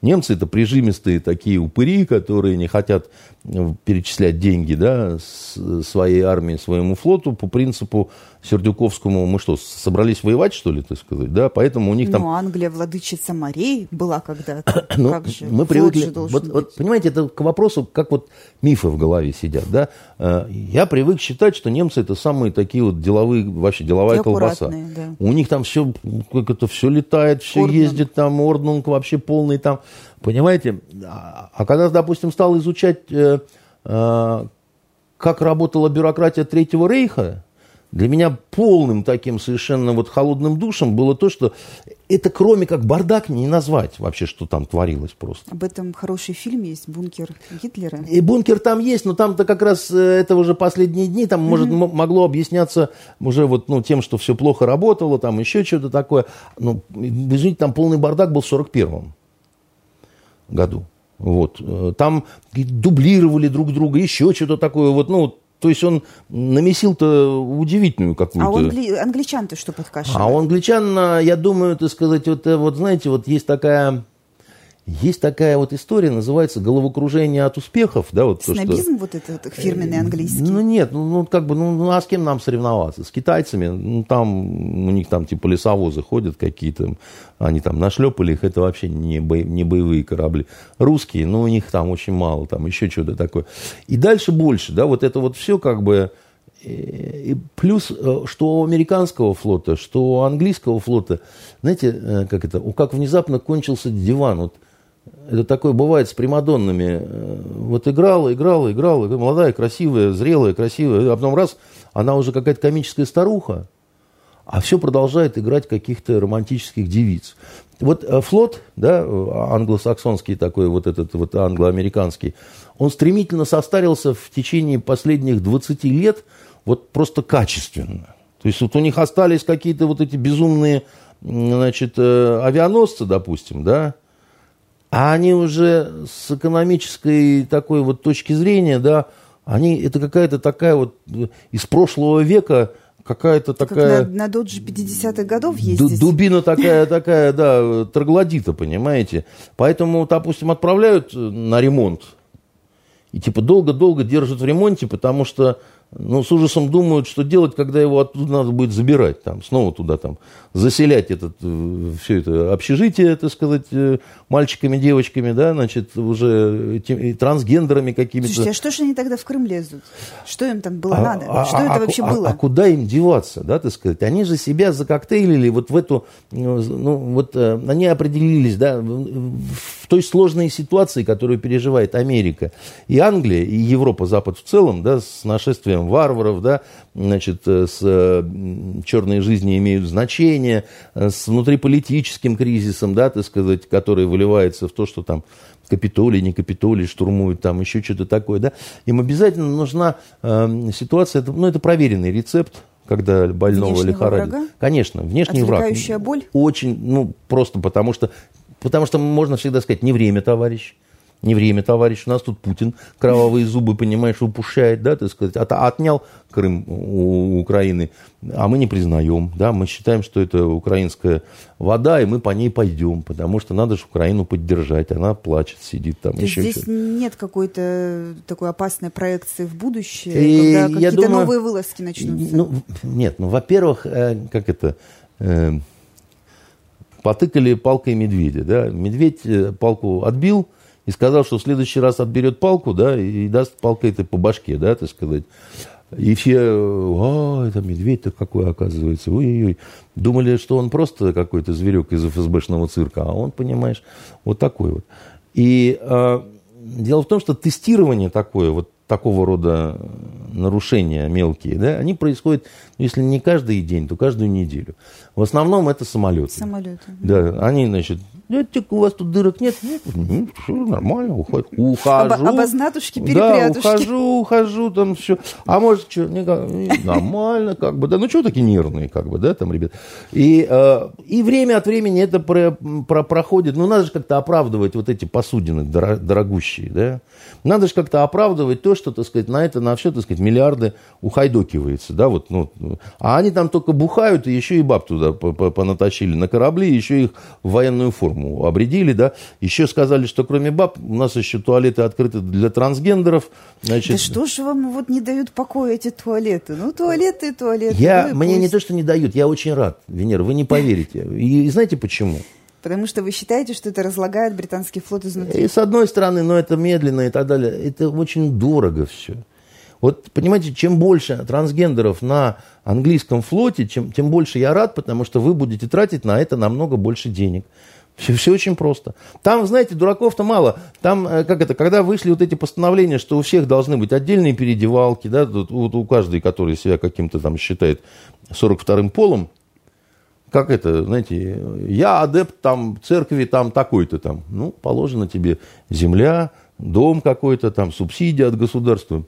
Немцы это прижимистые такие упыри, которые не хотят э, перечислять деньги да, своей армии, своему флоту по принципу Сердюковскому. Мы что, собрались воевать, что ли, так сказать? Да? Поэтому у них там... Ну, Англия владычица морей была когда-то. Ну, как же? мы привыкли. же Вот, быть. вот, понимаете, это к вопросу, как вот мифы в голове сидят, да? Э, Я привык считать, что немцы это самые такие вот деловые, вообще деловая колбаса. да. У них там все, как это, все летает, все Орднунг. ездит, там орднунг вообще полный там, понимаете? А, а когда, допустим, стал изучать, э, э, как работала бюрократия Третьего Рейха, для меня полным таким совершенно вот холодным душем было то, что это кроме как бардак не назвать вообще, что там творилось просто. Об этом хороший фильм есть, «Бункер Гитлера». И бункер там есть, но там-то как раз э, это уже последние дни, там, может, м- могло объясняться уже вот, ну, тем, что все плохо работало, там еще что-то такое. Ну, извините, там полный бардак был в 41-м году. Вот. Э, Там дублировали друг друга, еще что-то такое. Вот, ну, то есть он намесил-то удивительную какую-то... А у англи- англичан-то что подкашивает? А у англичан, а, я думаю, так сказать, вот, э, вот знаете, вот есть такая, есть такая вот история, называется головокружение от успехов, да, вот то, что- Снобизм вот этот фирменный английский? ну нет, ну, ну, как бы, ну, ну а с кем нам соревноваться? С китайцами, ну там у них там типа лесовозы ходят какие-то, они там нашлепали их, это вообще не, бо- не боевые корабли. Русские, ну у них там очень мало, там еще что-то такое. И дальше больше, да, вот это вот все как бы... э, И плюс, э, что у американского флота, что у английского флота, знаете, э, как это, как внезапно кончился диван. Вот это такое бывает с примадоннами. Э, Вот играла, играла, играла, молодая, красивая, зрелая, красивая, а потом раз, она уже какая-то комическая старуха, а все продолжает играть каких-то романтических девиц. Вот э, флот, да, англосаксонский такой, вот этот вот англо-американский, он стремительно состарился в течение последних 20 лет вот просто качественно. То есть вот у них остались какие-то вот эти безумные, значит, э, авианосцы, допустим, да, а они уже с экономической такой вот точки зрения, да, они, это какая-то такая вот э, из прошлого века, какая-то Как такая... на, на Додже 50-х годов ездить? Дубина такая, такая, да, троглодита, понимаете. Поэтому, допустим, отправляют э, на ремонт. И типа долго-долго держат в ремонте, потому что, ну, с ужасом думают, что делать, когда его оттуда надо будет забирать, там, снова туда там, заселять этот, э, все это общежитие, так сказать, э, мальчиками, девочками, да, значит, уже и трансгендерами какими-то. Слушайте, а что же они тогда в Крым лезут? Что им там было А- надо? а- что а- это а вообще а- было? А, куда им деваться, да, так сказать? Они же себя закоктейлили вот в эту, ну, ну, вот э, они определились, да, в той сложной ситуации, которую переживает Америка и Англия, и Европа, Запад в целом, да, с нашествием варваров, да, значит, э, с э, м, черные жизни имеют значение, э, с внутриполитическим кризисом, да, так сказать, который выливается в то, что там Капитолий, не Капитолий, штурмуют там, еще что-то такое, да, им обязательно нужна э, ситуация, это, ну, это проверенный рецепт, когда больного Внешнего лихорадит. врага? Конечно, внешний враг. Боль? Очень, ну, просто потому что, потому что можно всегда сказать, не время, товарищ. не время, товарищ, у нас тут Путин кровавые зубы, понимаешь, выпушает, да, так сказать, от, отнял Крым у Украины, а мы не признаем, да, мы считаем, что это украинская вода, и мы по ней пойдем, потому что надо же Украину поддержать, она плачет, сидит там. То еще здесь что нет какой-то такой опасной проекции в будущее, и когда какие-то думаю, новые вылазки начнутся? Ну, нет, ну, во-первых, э, как это... Э, потыкали палкой медведя. Да? Медведь э, палку отбил и сказал, что в следующий раз отберет палку, да, и даст палкой это по башке, да, так сказать. И все, а, это медведь-то какой, оказывается, ой-ой-ой. Думали, что он просто какой-то зверек из ФСБшного цирка, а он, понимаешь, вот такой вот. И э, дело в том, что тестирование такое, вот такого рода нарушения мелкие, да, они происходят, ну, если не каждый день, то каждую неделю. В основном это самолеты. Самолеты. Да, они, значит, у вас тут дырок нет? Нет, нет все нормально, ухожу. ухожу. Об, обознатушки, перепрятушки. Да, ухожу, ухожу, там все. А может, что, нормально, как бы, да, ну, что такие нервные, как бы, да, там, ребят. И, э, и время от времени это про, про, проходит, ну, надо же как-то оправдывать вот эти посудины дорогущие, да. Надо же как-то оправдывать то, что, так сказать, на это, на все, так сказать, миллиарды ухайдокивается, да, вот, ну, а они там только бухают, и еще и баб туда понатащили на корабли, еще их в военную форму обредили, да, еще сказали, что кроме баб у нас еще туалеты открыты для трансгендеров, значит... Да что ж вам вот не дают покоя эти туалеты? Ну, туалеты и туалеты. Я, ну, мне пусть. не то, что не дают, я очень рад, Венера, вы не поверите. И, и знаете почему? Потому что вы считаете, что это разлагает британский флот изнутри. И с одной стороны, но это медленно и так далее. Это очень дорого все. Вот, понимаете, чем больше трансгендеров на английском флоте, чем, тем больше я рад, потому что вы будете тратить на это намного больше денег. Все, все очень просто. Там, знаете, дураков-то мало. Там, э, как это, когда вышли вот эти постановления, что у всех должны быть отдельные переодевалки, да, вот у каждой, который себя каким-то там считает 42-м полом, как это, знаете, я адепт там церкви там такой-то там. Ну, положено тебе земля, дом какой-то там, субсидия от государства.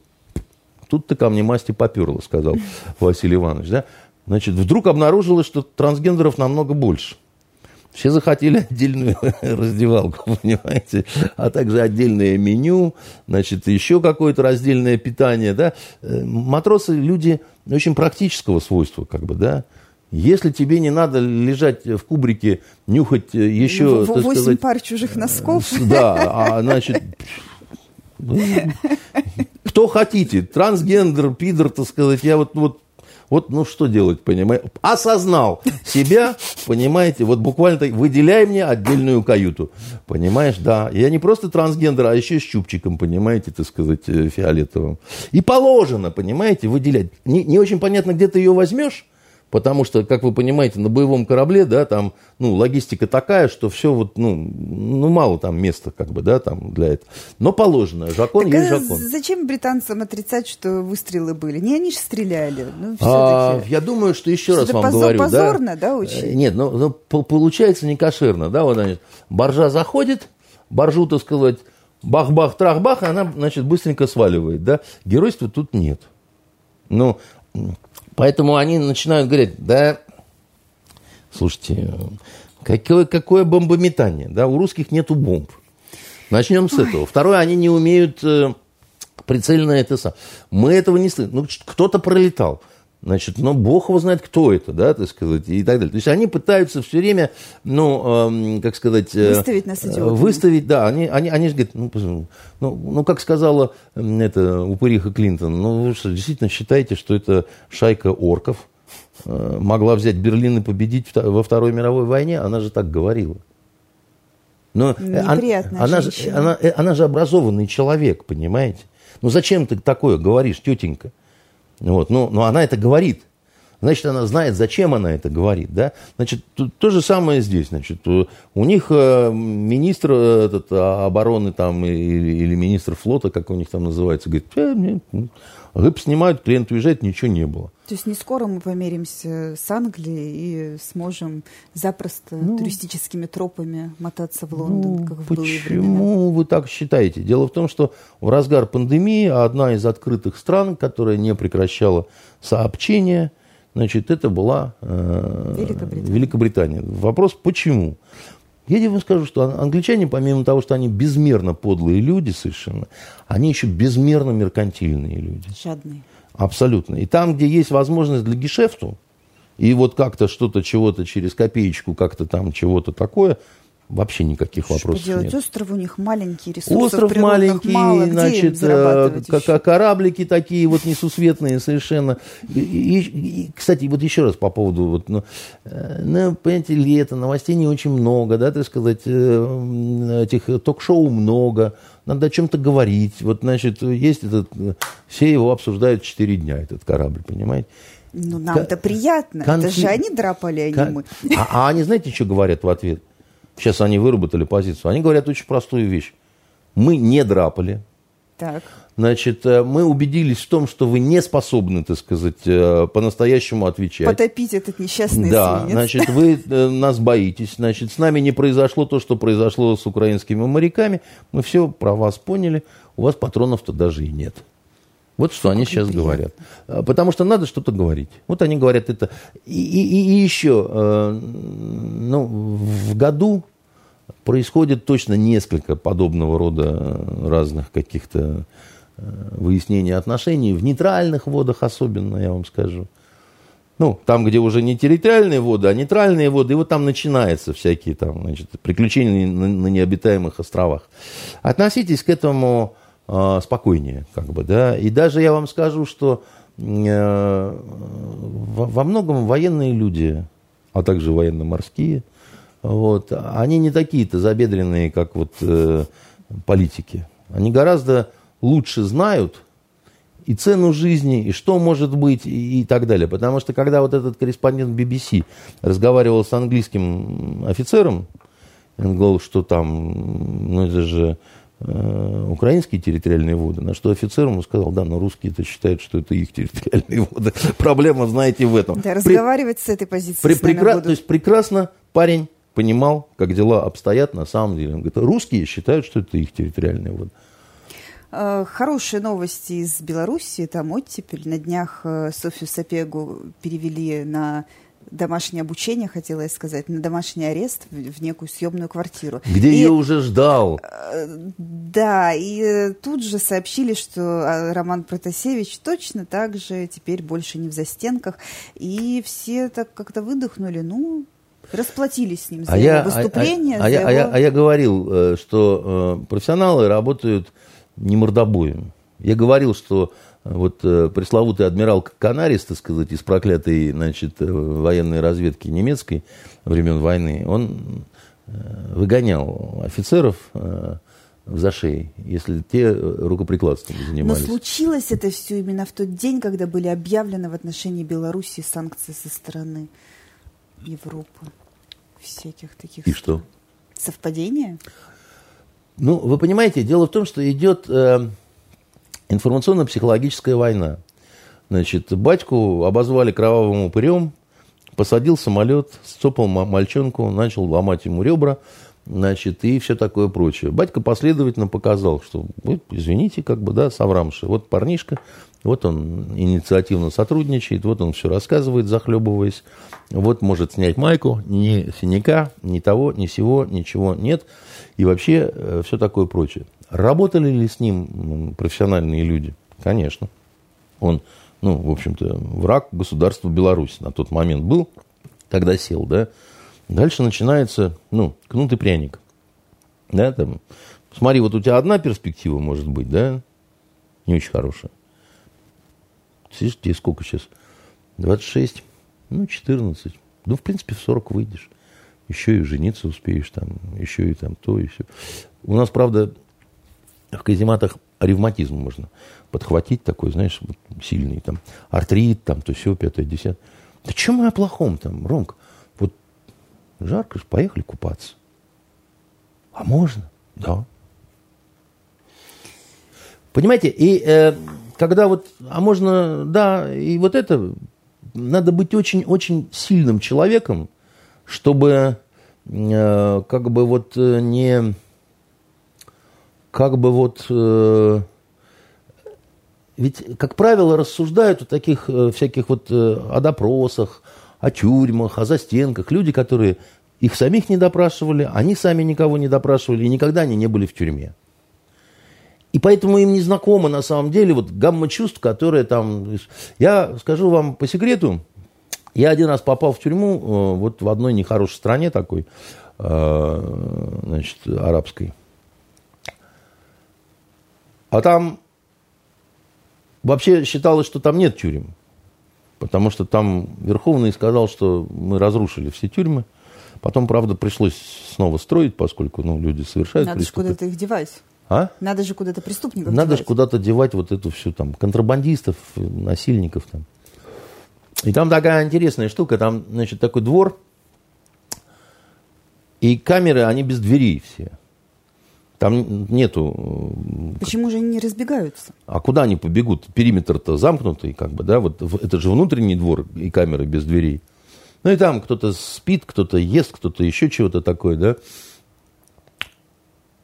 Тут ты ко мне масти поперла, сказал Василий Иванович. Да? Значит, вдруг обнаружилось, что трансгендеров намного больше. Все захотели отдельную раздевалку, понимаете, а также отдельное меню, значит, еще какое-то раздельное питание, да. Э, матросы люди очень практического свойства, как бы, да. Если тебе не надо лежать в кубрике, нюхать э, еще... Восемь сказать, пар чужих носков. Да, а значит... Кто хотите, трансгендер, пидор, так сказать, я вот, вот вот, ну, что делать, понимаете? Осознал себя, понимаете, вот буквально так, выделяй мне отдельную каюту, понимаешь, да. Я не просто трансгендер, а еще с чубчиком, понимаете, так сказать, э, фиолетовым. И положено, понимаете, выделять. Не, не очень понятно, где ты ее возьмешь, Потому что, как вы понимаете, на боевом корабле, да, там, ну, логистика такая, что все вот, ну, ну, мало там места, как бы, да, там для этого. Но положено. Закон так есть а закон. Зачем британцам отрицать, что выстрелы были? Не они же стреляли. Ну, а, я думаю, что еще раз вам позор, говорю, позорно, да, да очень? Э, нет, ну, ну получается не кошерно, да, вот они, боржа заходит, боржу, так сказать, бах-бах, трах-бах, она, значит, быстренько сваливает, да. Геройства тут нет. Ну, Поэтому они начинают говорить, да, слушайте, какое, какое бомбометание, да, у русских нету бомб. Начнем с этого. Второе, они не умеют э, прицельно это сам. Мы этого не слышим. Ну, кто-то пролетал. Значит, но Бог его знает, кто это, да, так сказать, и так далее. То есть они пытаются все время, ну, э, как сказать... Э, выставить нас идиотами. Выставить, да. Они, они, они же говорят, ну, ну, ну, как сказала это упыриха Клинтон, ну, вы что, действительно считаете, что это шайка орков э, могла взять Берлин и победить во Второй мировой войне? Она же так говорила. Но Неприятная она, она, же, она, э, она же образованный человек, понимаете? Ну зачем ты такое говоришь, тетенька? Вот, но, но она это говорит. Значит, она знает, зачем она это говорит. Да? Значит, то, то же самое здесь. Значит, у них э, министр э, этот, а, обороны там, или, или министр флота, как у них там называется, говорит, э, нет, Рыб снимают, клиент уезжает, ничего не было. То есть не скоро мы померимся с Англией и сможем запросто ну, туристическими тропами мотаться в Лондон, ну, как в Почему вы так считаете? Дело в том, что в разгар пандемии одна из открытых стран, которая не прекращала сообщения, значит, это была э, Великобритания. Великобритания. Вопрос, почему? Я вам скажу, что англичане, помимо того, что они безмерно подлые люди совершенно, они еще безмерно меркантильные люди. Жадные. Абсолютно. И там, где есть возможность для гешефту, и вот как-то что-то, чего-то через копеечку, как-то там чего-то такое, вообще никаких Что вопросов делать? нет. Остров у них маленький, ресурсов Остров маленький, мало. Где значит, э, еще? ка- кораблики такие вот несусветные совершенно. И, и- и, кстати, вот еще раз по поводу, вот, ну, э, ну, понимаете, лето, новостей не очень много, да, так сказать, э, этих ток-шоу много, надо о чем-то говорить. Вот, значит, есть этот, все его обсуждают 4 дня, этот корабль, понимаете? Ну, нам-то приятно. Это конфли- же они драпали, а не мы. А, а они знаете, что говорят в ответ? Сейчас они выработали позицию. Они говорят очень простую вещь. Мы не драпали. Так. Значит, э, мы убедились в том, что вы не способны, так сказать, э, по-настоящему отвечать. Потопить этот несчастный Да, свинец. значит, вы э, нас боитесь. Значит, с нами не произошло то, что произошло с украинскими моряками. Мы все про вас поняли. У вас патронов-то даже и нет. Вот что они сейчас говорят. Потому что надо что-то говорить. Вот они говорят это. И, и- и еще, ну, в году происходит точно несколько подобного рода разных каких-то э, выяснений отношений. В нейтральных водах особенно, я вам скажу. Ну, там, где уже не территориальные воды, а нейтральные воды, и вот там начинаются всякие там, значит, приключения на, на необитаемых островах. Относитесь к этому э, спокойнее, как бы, да. И даже я вам скажу, что э, во, во многом военные люди, а также военно-морские, вот, они не такие-то забедренные, как вот э, политики. Они гораздо лучше знают, и цену жизни, и что может быть, и, и так далее. Потому что когда вот этот корреспондент BBC разговаривал с английским офицером, он говорил, что там, ну это же э, украинские территориальные воды, на что офицер ему сказал, да, но русские-то считают, что это их территориальные воды. Проблема, знаете, в этом. Да, При- разговаривать с этой позиции при- с нами прекра- будут. То есть прекрасно парень понимал, как дела обстоят на самом деле. Он говорит, русские считают, что это их территориальные воды. Э, Хорошие новости из Беларуси. Там оттепель. На днях э, Софью Сапегу перевели на домашнее обучение, хотела я сказать, на домашний арест в, некую съемную квартиру. Где И, ее уже ждал. э, Да, и тут же сообщили, что а, Роман Протасевич точно так же теперь больше не в застенках. И все так как-то выдохнули, ну, расплатились с ним за А его я, а- выступление, а, а за я, а я- его- а я говорил, э, что э, профессионалы работают не мордобоем. Я говорил, что э, вот пресловутый адмирал Канарис, так сказать, из проклятой значит, военной разведки немецкой времен войны, он выгонял офицеров в зашей, если те рукоприкладством Но занимались. случилось это все именно в тот день, когда были объявлены в отношении Беларуси санкции со стороны Европы. Всяких таких И что? совпадения? Ну, вы понимаете, дело в том, что идет э, информационно-психологическая война. Значит, батьку обозвали кровавым упырем, посадил самолет, сцопал ма- мальчонку, начал ломать ему ребра, значит, и все такое прочее. Батька последовательно показал, что, извините, как бы, да, соврамши, вот парнишка, вот он инициативно сотрудничает, вот он все рассказывает, захлебываясь, вот может снять майку, ни синяка, ни того, ни сего, ничего нет, и вообще все такое прочее. Работали ли с ним профессиональные люди? Конечно. Он, ну, в общем-то, враг государства Беларусь на тот момент был, когда сел, да. Дальше начинается, ну, кнут и пряник. Да, там, смотри, вот у тебя одна перспектива может быть, да, не очень хорошая. Слышишь, тебе сколько сейчас? 26, ну, 14. Ну, в принципе, в 40 выйдешь. Еще и жениться успеешь там, еще и там то, и все. У нас, правда, в казематах ревматизм можно подхватить такой, знаешь, вот сильный, там, артрит, там, то все, пятое, десятое. Да что мы о плохом там, Ромка? Вот жарко же, поехали купаться. А можно? Да. Понимаете, и э, когда вот, а можно, да, и вот это, надо быть очень-очень сильным человеком, чтобы э, как бы вот э, не, как бы вот, э, ведь, как правило, рассуждают о таких э, всяких вот э, о допросах, о тюрьмах, о застенках люди, которые их самих не допрашивали, они сами никого не допрашивали, и никогда они не были в тюрьме. И поэтому им не знакомо на самом деле вот гамма чувств, которые там... Я скажу вам по секрету, я один раз попал в тюрьму э, вот в одной нехорошей стране такой, э, значит, арабской. А там вообще считалось, что там нет тюрем. Потому что там Верховный сказал, что мы разрушили все тюрьмы. Потом, правда, пришлось снова строить, поскольку ну, люди совершают Надо же куда-то их девать. А? Надо же куда-то преступников Надо девать. же куда-то девать вот эту всю там контрабандистов, насильников там. И там такая интересная штука, там, значит, такой двор, и камеры, они без дверей все. Там нету... Почему же они не разбегаются? А куда они побегут? Периметр-то замкнутый, как бы, да? Вот это же внутренний двор и камеры без дверей. Ну и там кто-то спит, кто-то ест, кто-то еще чего-то такое, да?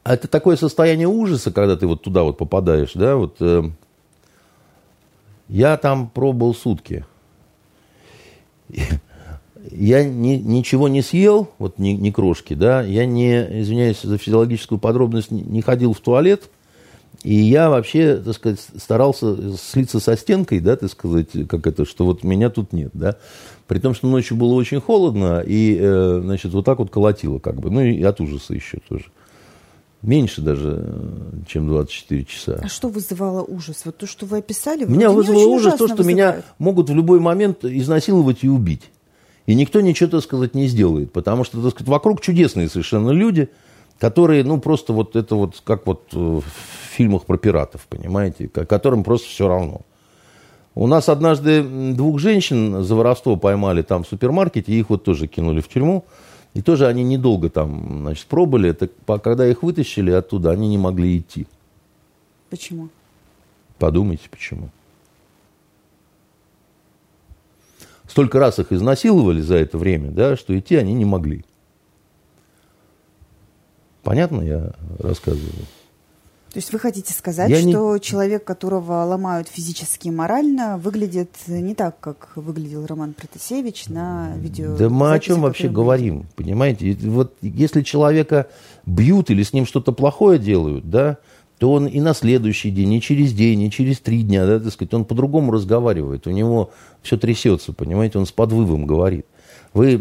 А это такое состояние ужаса, когда ты вот туда вот попадаешь, да? Вот э, я там пробовал сутки. Я ни, ничего не съел, вот ни, ни крошки, да, я не, извиняюсь за физиологическую подробность, не, ходил в туалет, и я вообще, так сказать, старался слиться со стенкой, да, так сказать, как это, что вот меня тут нет, да. При том, что ночью было очень холодно, и, э, значит, вот так вот колотило, как бы, ну и от ужаса еще тоже. Меньше даже, чем 24 часа. А что вызывало ужас? Вот то, что вы описали, Меня вызвало ужас то, что меня вызывает. могут в любой момент изнасиловать и убить. И никто ничего, так сказать, не сделает. Потому что, так сказать, вокруг чудесные совершенно люди, которые, ну, просто вот это вот, как вот э, в фильмах про пиратов, понимаете, ко- которым просто все равно. У нас однажды двух женщин за воровство поймали там в супермаркете, и их вот тоже кинули в тюрьму. И тоже они недолго там, значит, пробыли. По- когда их вытащили оттуда, они не могли идти. Почему? Подумайте, почему. Столько раз их изнасиловали за это время, да, что идти они не могли. Понятно я рассказываю? То есть вы хотите сказать, Я не- что человек, которого ломают физически и морально, выглядит не так, как выглядел Роман Протасевич на видео? Да мы о чем вообще вы говорим, понимаете? Вот если человека бьют или с ним что-то плохое делают, да, то он и на следующий день, и через день, и через три дня, да, так сказать, он по-другому разговаривает, у него все трясется, понимаете, он с подвывом говорит. Вы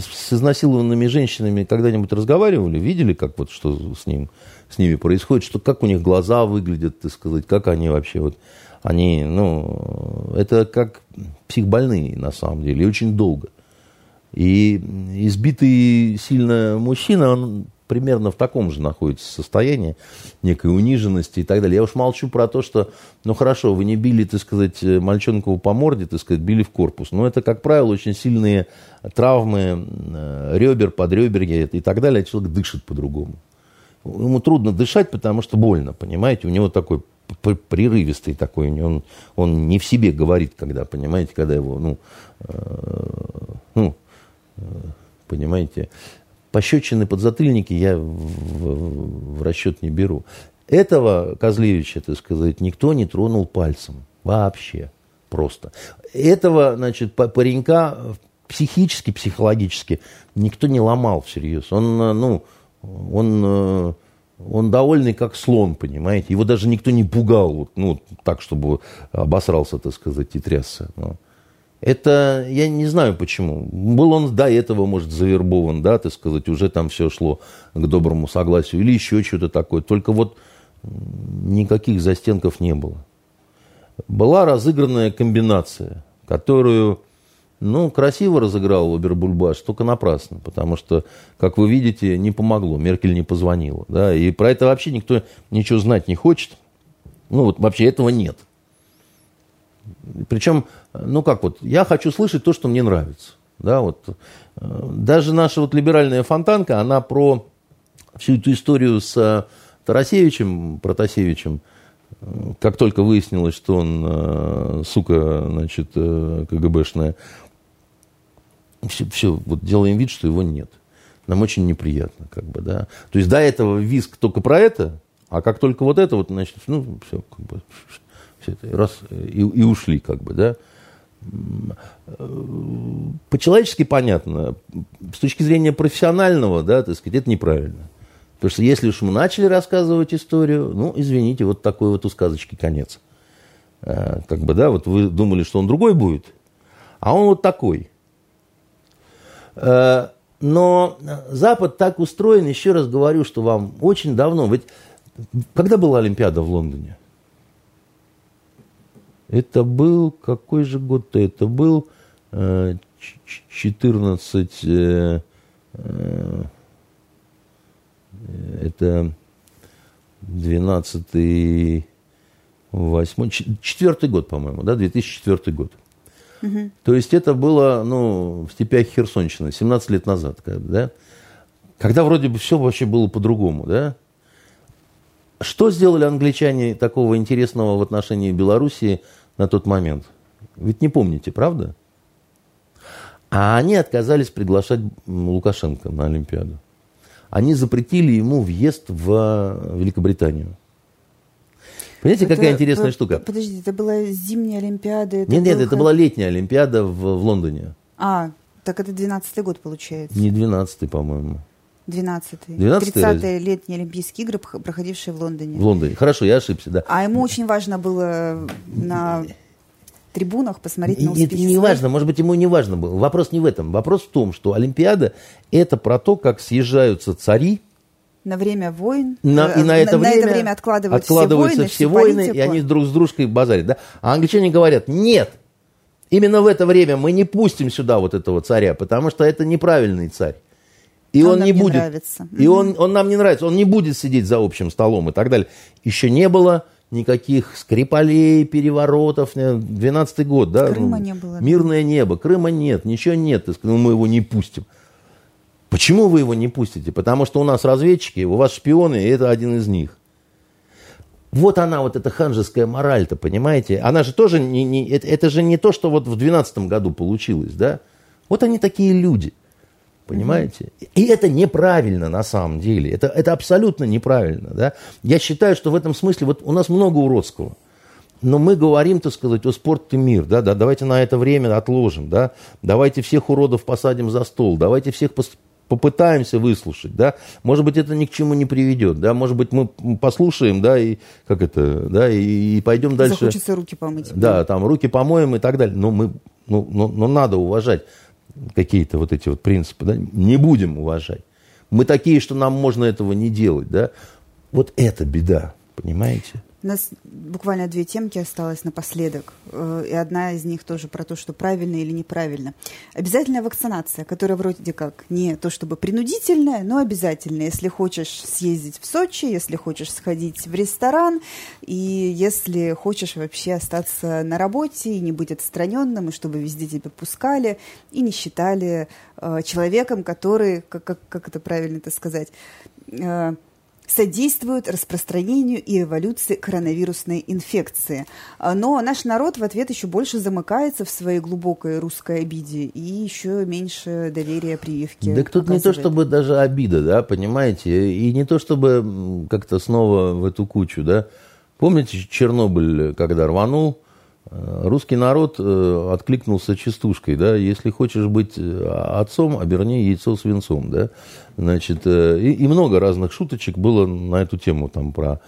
с изнасилованными женщинами когда-нибудь разговаривали, видели, как вот что с, ним, с ними происходит, что, как у них глаза выглядят, так сказать, как они вообще вот, они, ну, это как психбольные на самом деле, и очень долго. И избитый сильно мужчина, он примерно в таком же находится состоянии, некой униженности и так далее. Я уж молчу про то, что, ну хорошо, вы не били, так сказать, мальчонку по морде, так сказать, били в корпус. Но это, как правило, очень сильные травмы э, ребер, подреберья и так далее. Человек дышит по-другому. Ему трудно дышать, потому что больно, понимаете? У него такой прерывистый такой, он, он не в себе говорит, когда, понимаете, когда его, ну, э, ну, э, понимаете, пощечины, подзатыльники я в, в- расчет не беру. Этого Козлевича, так сказать, никто не тронул пальцем. Вообще. Просто. Этого, значит, па- паренька психически, психологически никто не ломал всерьез. Он, э, ну, он, э, он довольный как слон, понимаете. Его даже никто не пугал, ну, так, чтобы обосрался, так сказать, и трясся. Это я не знаю почему. Был он до этого, может, завербован, да, так сказать, уже там все шло к доброму согласию или еще что-то такое. Только вот никаких застенков не было. Была разыгранная комбинация, которую, ну, красиво разыграл Обербульбаш, только напрасно, потому что, как вы видите, не помогло, Меркель не позвонила, да, и про это вообще никто ничего знать не хочет. Ну, вот вообще этого нет. Причем, ну как вот, я хочу слышать то, что мне нравится. Да, вот. Э, Даже наша вот либеральная фонтанка, она про всю эту историю с э, Тарасевичем, Протасевичем, как только выяснилось, что он, э, сука, значит, КГБшная, все, все, вот делаем вид, что его нет. Нам очень неприятно, как бы, да. То есть до этого виск только про это, а как только вот это, вот, значит, ну, все, как бы, все это, раз, и, и ушли, как бы, да. По-человечески понятно. С точки зрения профессионального, да, так сказать, это неправильно. Потому что если уж мы начали рассказывать историю, ну, извините, вот такой вот у сказочки конец. Э, как бы, да, вот вы думали, что он другой будет, а он вот такой. Э, но Запад так устроен, еще раз говорю, что вам очень давно. Ведь когда была Олимпиада в Лондоне? Это был, какой же год-то это был? 14, э, э, это 12 8 четвертый год, по-моему, да, 2004 год. Угу. То есть это было, ну, в степях Херсонщины, 17 лет назад, да, когда вроде бы все вообще было по-другому, да. Что сделали англичане такого интересного в отношении Белоруссии на тот момент? Ведь не помните, правда? А они отказались приглашать Лукашенко на Олимпиаду. Они запретили ему въезд в Великобританию. Понимаете, это, какая интересная по, штука? Подождите, это была зимняя Олимпиада? Это нет, нет, это была летняя Олимпиада в, в Лондоне. А, так это 12-й год получается. Не 12-й, по-моему. 12-й. 12 30-е летние Олимпийские игры, проходившие в Лондоне. В Лондоне. Хорошо, я ошибся, да. А ему очень важно было на трибунах посмотреть на успехи. Это не важно, может быть, ему не важно было. Вопрос не в этом. Вопрос в том, что Олимпиада – это про то, как съезжаются цари, на время войн. На, и на это, на, время, на это время откладывают откладываются все войны, все войны и они друг с дружкой базарят. Да? А англичане говорят, нет, именно в это время мы не пустим сюда вот этого царя, потому что это неправильный царь. И он, он не будет. Нравится. И угу. он, он нам не нравится. Он не будет сидеть за общим столом и так далее. Еще не было никаких скрипалей, переворотов. 12-й год, да? Крыма не было. Мирное небо. Крыма нет, ничего нет. Ну, мы его не пустим. Почему вы его не пустите? Потому что у нас разведчики, у вас шпионы, и это один из них. Вот она, вот эта ханжеская мораль-то, понимаете? Она же тоже не, не это, это же не то, что вот в 2012 году получилось, да? Вот они такие люди, понимаете? И это неправильно на самом деле. Это, это абсолютно неправильно, да? Я считаю, что в этом смысле вот у нас много уродского. Но мы говорим, так сказать, о спорт и мир, да, да, давайте на это время отложим, да, давайте всех уродов посадим за стол, давайте всех попытаемся выслушать, да, может быть, это ни к чему не приведет, да, может быть, мы послушаем, да, и как это, да, и, и пойдем дальше. Захочется руки помыть. Да, да, там руки помоем и так далее, но мы, ну, но, но надо уважать какие-то вот эти вот принципы, да, не будем уважать. Мы такие, что нам можно этого не делать, да. Вот это беда, понимаете? У нас буквально две темки осталось напоследок. Э, и одна из них тоже про то, что правильно или неправильно. Обязательная вакцинация, которая вроде как не то чтобы принудительная, но обязательная. Если хочешь съездить в Сочи, если хочешь сходить в ресторан, и если хочешь вообще остаться на работе и не быть отстраненным, и чтобы везде тебя пускали и не считали э, человеком, который, как, как, как это правильно это сказать, э, содействуют распространению и эволюции коронавирусной инфекции. А, но наш народ в ответ еще больше замыкается в своей глубокой русской обиде и еще меньше доверия прививки. Да тут не то чтобы даже обида, да, понимаете, и не то чтобы как-то снова в эту кучу, да. Помните Чернобыль, когда рванул, русский народ э, откликнулся частушкой, да, если хочешь быть э, отцом, оберни яйцо свинцом, да, значит, и, и много разных шуточек было на эту тему, там, про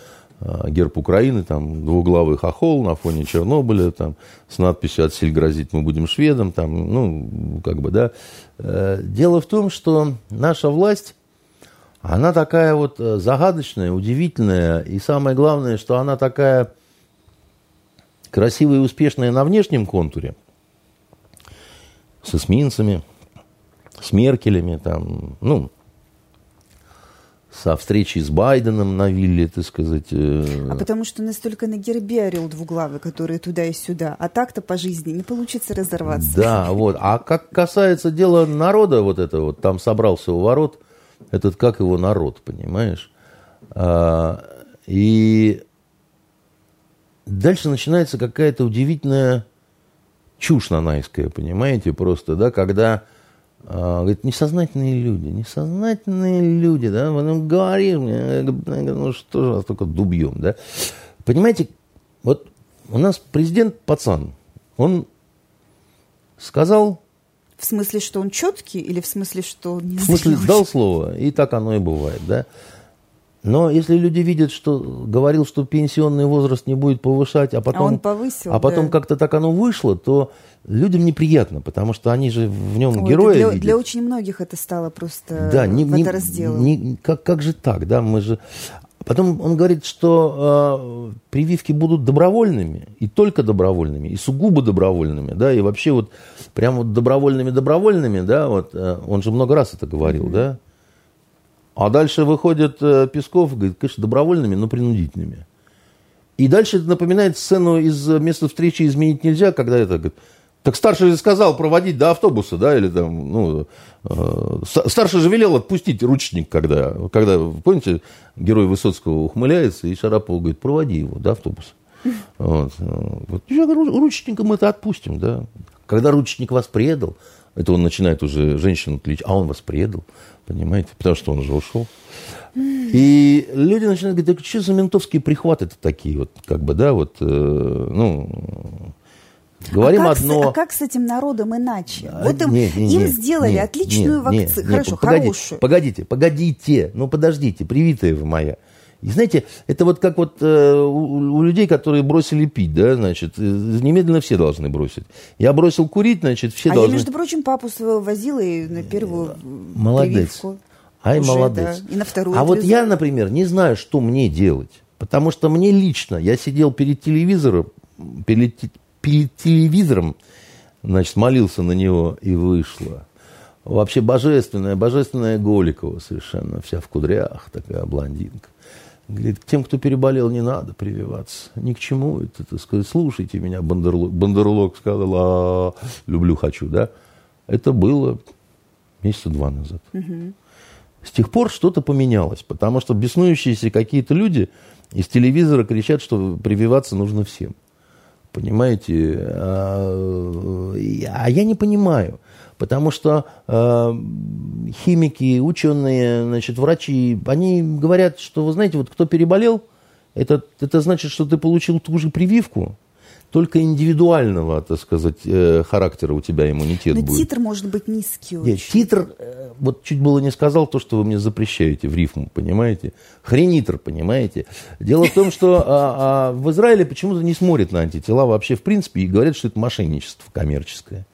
герб Украины, там, двуглавый хохол на фоне Чернобыля, там, с надписью «Отсель грозит, мы будем шведом», там, ну, как бы, да. Дело в том, что наша власть, она такая вот загадочная, удивительная, и самое главное, что она такая красивая и успешная на внешнем контуре, с эсминцами, с Меркелями, там, ну, со встречей с Байденом на вилле, так сказать. Э... А потому что настолько на гербе орел двуглавый, который туда и сюда. А так-то по жизни не получится разорваться. Да, вот. А как касается дела народа, вот это вот, там собрался у ворот, этот как его народ, понимаешь? А, и дальше начинается какая-то удивительная чушь нанайская, понимаете, просто, да, когда а, говорит, несознательные люди, несознательные люди, да, вы нам говорите, ну что же вас только дубьем, да. Понимаете, вот у нас президент пацан, он Сказал, В смысле, что он четкий или в смысле, что он не в смысле дал слово, и так оно и бывает, да. Но если люди видят, что говорил, что пенсионный возраст не будет повышать, а потом, А он повысил, а потом да. как-то так оно вышло, то людям неприятно, потому что они же в нем Ой, героя для, видят. для очень многих это стало просто Да, не, не- не- как, как же так, да, мы же... Потом он говорит, что э, прививки будут добровольными, и только добровольными, и сугубо добровольными, да, и вообще вот прям вот добровольными-добровольными, да, вот, э, он же много раз это говорил, да. А дальше выходит э, Песков говорит, конечно, добровольными, но принудительными. И дальше это напоминает сцену из э, места встречи изменить нельзя, когда это говорит, так старший же сказал проводить до автобуса, да, или там, ну, э, старший же велел отпустить ручник, когда, когда, помните, герой Высоцкого ухмыляется, и Шарапов говорит, проводи его до автобуса. Вот. э, вот. Я говорю, «Ру- ручником это отпустим, да. Когда ручник вас предал, это он начинает уже женщину тлить, а он вас предал, понимаете, потому что он уже ушел. И люди начинают говорить, так что за ментовские прихваты-то такие, вот, как бы, да, вот, э, ну, говорим а как, с- одно. а как с этим народом иначе? А, вот им, не, не, им сделали не, отличную вакцину, хорошо, погодите, хорошую. Погодите, погодите, ну подождите, привитая вы моя. И знаете, это вот как вот э, у, у людей, которые бросили пить, да, значит, э, немедленно все должны бросить. Я бросил курить, значит, все а должны... я, между прочим, папу своего возила и на первую м, Молодец. прививку. Ай, Уже, молодец. да, и на вторую а вот я, например, не знаю, что мне делать. Потому что мне лично, я сидел перед телевизором, перед, перед телевизором, значит, молился на него, и вышло. Вообще божественная, божественная Голикова совершенно, вся в кудрях, такая блондинка. Говорит, тем, кто переболел, не надо прививаться. Ни к чему это, так сказать, слушайте меня, Бандерлог. Бандерлог сказал, «А, люблю, хочу, да? Это было месяца два назад. С тех пор что-то поменялось, потому что беснующиеся какие-то люди из телевизора кричат, что прививаться нужно всем. Понимаете? А, а я не понимаю. Потому что а, химики, ученые, значит, врачи, они говорят, что, вы знаете, вот кто переболел, это, это значит, что ты получил ту же прививку, только индивидуального, так сказать, э, характера у тебя иммунитет Но будет. титр может быть низкий Нет, очень. титр, э, вот чуть было не сказал то, что вы мне запрещаете в рифму, понимаете? Хренитр, понимаете? Дело в том, что а, а, в Израиле почему-то не смотрят на антитела вообще в принципе и говорят, что это мошенничество коммерческое.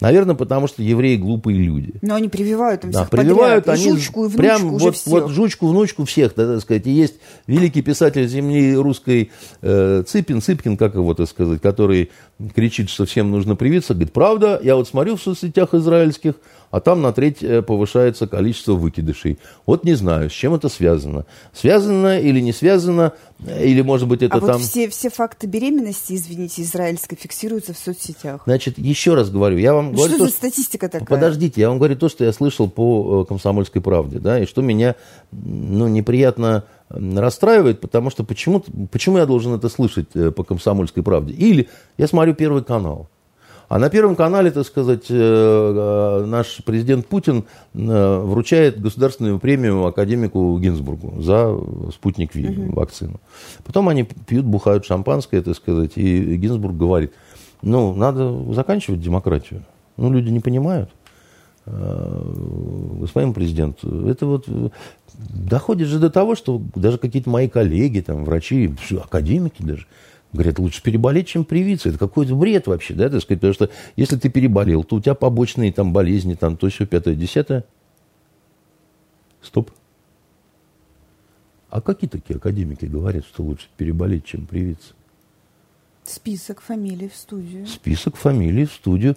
Наверное, потому что евреи глупые люди. Но они прививают им Да, всех прививают подряд. И они жучку, и внучку прям уже вот, всех. вот жучку, внучку всех, да, так сказать. И есть великий писатель земли русской э, Цыпин, Цыпкин, как его, так сказать, который кричит, что всем нужно привиться. Говорит, правда, я вот смотрю в соцсетях израильских, а там на треть э, повышается количество выкидышей. Вот не знаю, с чем это связано. Связано или не связано, э, или, может быть, это а там... вот все, все факты беременности, извините, израильской фиксируются в соцсетях. Значит, еще раз говорю, я вам Ну, говорю... что то, за статистика такая? Подождите, я вам говорю то, что я слышал по э, «Комсомольской правде», да, и что меня, ну, неприятно расстраивает, потому что почему, почему я должен это слышать э, по «Комсомольской правде»? Или я смотрю Первый канал. А на Первом канале, так сказать, э, э, наш президент Путин вручает государственную премию академику Гинзбургу за спутник Ви, вакцину. Потом они пьют, бухают шампанское, так сказать, и Гинзбург говорит, ну, надо заканчивать демократию. Ну, люди не понимают. Э, Господин президент, это вот э, доходит же до того, что даже какие-то мои коллеги, там, врачи, академики даже, говорят, лучше переболеть, чем привиться. Это какой-то бред вообще, да, так сказать, потому что если ты переболел, то у тебя побочные там болезни, там, то все пятое, десятое. Стоп. А какие такие академики говорят, что лучше переболеть, чем привиться? Список фамилий в студию. список фамилий в студию.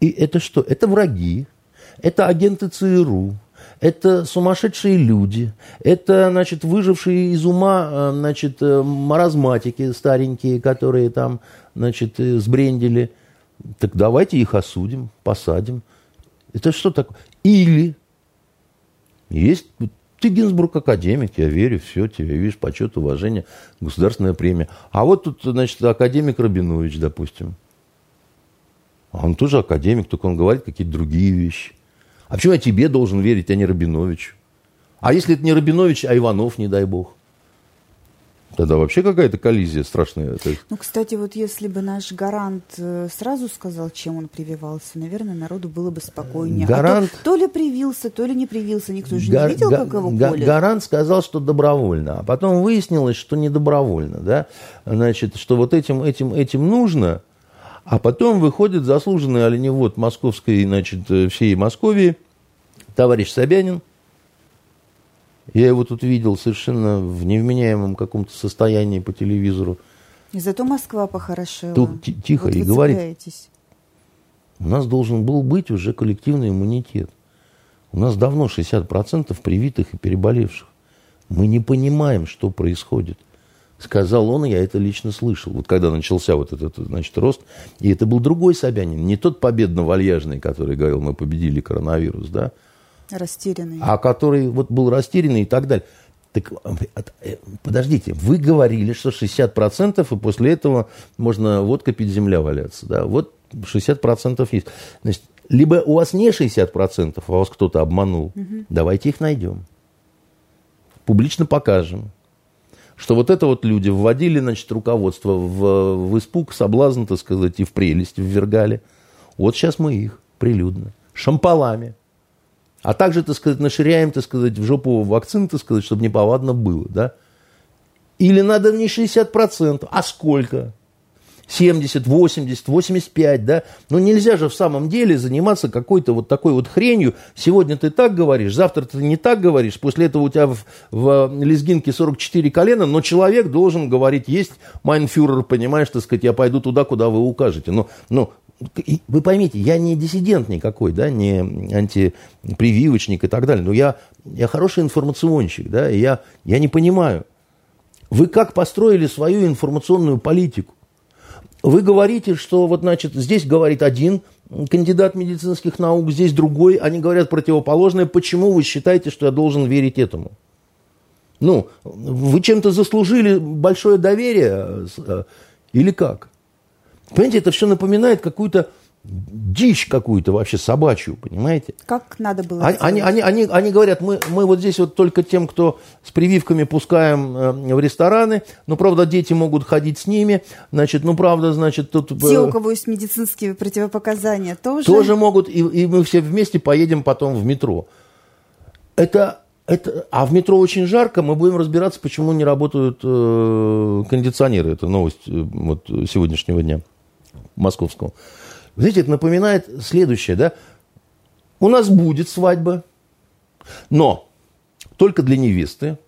И это что? Это враги, это агенты ЦРУ, это сумасшедшие люди, это, значит, выжившие из ума, э, значит, э, маразматики старенькие, которые там, значит, э, сбрендили. Так давайте их осудим, посадим. Это что такое? Или есть ты Гинзбург академик, я верю, все, тебе, видишь, почет, уважение, государственная премия. А вот тут, значит, академик Рабинович, допустим. А Он тоже академик, только он говорит какие-то другие вещи. А почему я тебе должен верить, а не Рабиновичу? А если это не Рабинович, а Иванов, не дай бог? Тогда вообще какая-то коллизия страшная. Ну, кстати, вот если бы наш гарант э, сразу сказал, чем он прививался, наверное, народу было бы спокойнее. Гарант... А то, то ли привился, то ли не привился, никто же Гар... не видел, как его колят. Гарант сказал, что добровольно, а потом выяснилось, что не добровольно, да, значит, что вот этим, этим, этим нужно, а потом выходит заслуженный оленевод московской, значит, э, всей Московии, товарищ Собянин, я его тут видел совершенно в невменяемом каком-то состоянии по телевизору. И зато Москва похорошела. Тут тихо вот и говорит. У нас должен был быть уже коллективный иммунитет. У нас давно 60% привитых и переболевших. Мы не понимаем, что происходит. Сказал он, я это лично слышал. Вот когда начался вот этот, значит, рост. И это был другой Собянин, не тот победно-вальяжный, который говорил, мы победили коронавирус, да, Растерянный. А который вот был растерянный и так далее. Так, э, подождите, вы говорили, что 60%, и после этого можно водка пить, земля валяться. Да? Вот 60% есть. Значит, либо у вас не 60%, а вас кто-то обманул. Угу. Давайте их найдем. Публично покажем. Что вот это вот люди вводили, значит, руководство в, в испуг, соблазн, так сказать, и в прелесть ввергали. Вот сейчас мы их прилюдно. Шампалами. А также, так сказать, наширяем, так сказать, в жопу вакцины, так сказать, чтобы неповадно было, да? Или надо не 60%, а сколько? 70, 80, 85, да? Но нельзя же в самом деле заниматься какой-то вот такой вот хренью. Сегодня ты так говоришь, завтра ты не так говоришь, после этого у тебя в, в лезгинке 44 колена, но человек должен говорить, есть майнфюрер, понимаешь, так сказать, я пойду туда, куда вы укажете. Но, но вы поймите, я не диссидент никакой, да, не антипрививочник и так далее, но я, я хороший информационщик, да, и я, я не понимаю, вы как построили свою информационную политику? Вы говорите, что вот, значит, здесь говорит один кандидат медицинских наук, здесь другой, они говорят противоположное. Почему вы считаете, что я должен верить этому? Ну, вы чем-то заслужили большое доверие э, или как? Понимаете, это все напоминает какую-то дичь какую-то вообще собачью, понимаете? Как надо было они, они, они, они говорят, мы, мы вот здесь вот только тем, кто с прививками пускаем э, в рестораны, ну, правда, дети могут ходить с ними, значит, ну, правда, значит, тут... Те, у кого есть медицинские противопоказания, тоже? Тоже могут, и, и мы все вместе поедем потом в метро. Это это, а в метро очень жарко, мы будем разбираться, почему не работают э, кондиционеры. Это новость э, вот, сегодняшнего дня московскому. Знаете, это напоминает следующее, да? У нас будет свадьба, но только для невесты,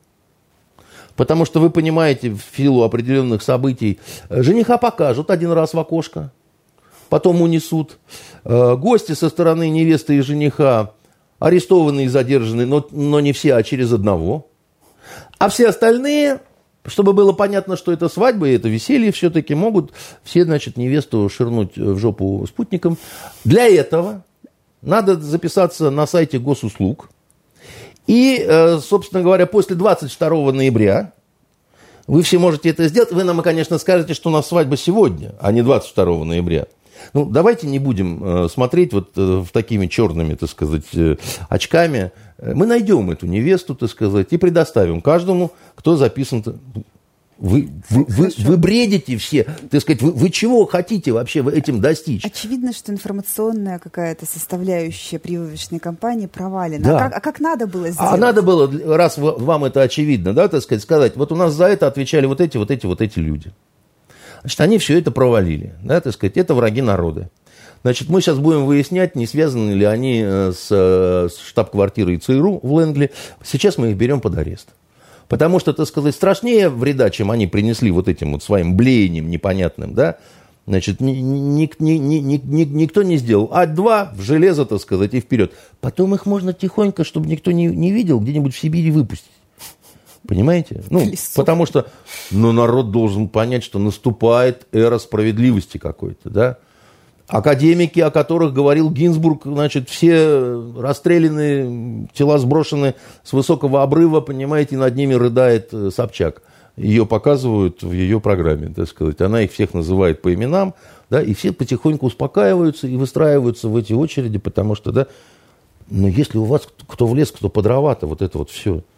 потому что вы понимаете, в силу определенных событий, жениха покажут один раз в окошко, потом унесут. Э, гости со стороны невесты и жениха арестованы и задержаны, но, но не все, а через одного. А все остальные чтобы было понятно, что это свадьба и это веселье, все-таки могут все, значит, невесту ширнуть в жопу спутником. Для этого надо записаться на сайте госуслуг. И, э, собственно говоря, после 22 ноября вы все можете это сделать. Вы нам, конечно, скажете, что у нас свадьба сегодня, а не 22 ноября. Ну, давайте не будем э, смотреть вот э, в такими черными, так сказать, э, очками. Мы найдем эту невесту, так сказать, и предоставим каждому, кто записан. Вы, вы, вы, вы бредите все, так сказать, вы, вы чего хотите вообще этим достичь? Очевидно, что информационная какая-то составляющая прививочной кампании провалена. Да. А, как, а как надо было сделать? А надо было, раз вам это очевидно, да, так сказать, сказать, вот у нас за это отвечали вот эти, вот эти, вот эти люди. Значит, они все это провалили, да, так сказать, это враги народа. Значит, мы сейчас будем выяснять, не связаны ли они э, с, э, с штаб-квартирой ЦРУ в Лэнгли. Сейчас мы их берем под арест. Потому что, так сказать, страшнее вреда, чем они принесли вот этим вот своим блеянием непонятным, да, Значит, ни, ни, ни, ни, ни, никто не сделал. А два в железо, так сказать, и вперед. Потом их можно тихонько, чтобы никто не, не видел, где-нибудь в Сибири выпустить. Понимаете? Ну, Лесов. потому что ну, народ должен понять, что наступает эра справедливости какой-то, да? Академики, о которых говорил Гинзбург, значит, все расстреляны, тела сброшены с высокого обрыва, понимаете, над ними рыдает э, Собчак. Ее показывают в ее программе, так сказать. Она их всех называет по именам, да, и все потихоньку успокаиваются и выстраиваются в эти очереди, потому что, да, но если у вас кто в лес, кто по дрова-то, вот это вот все –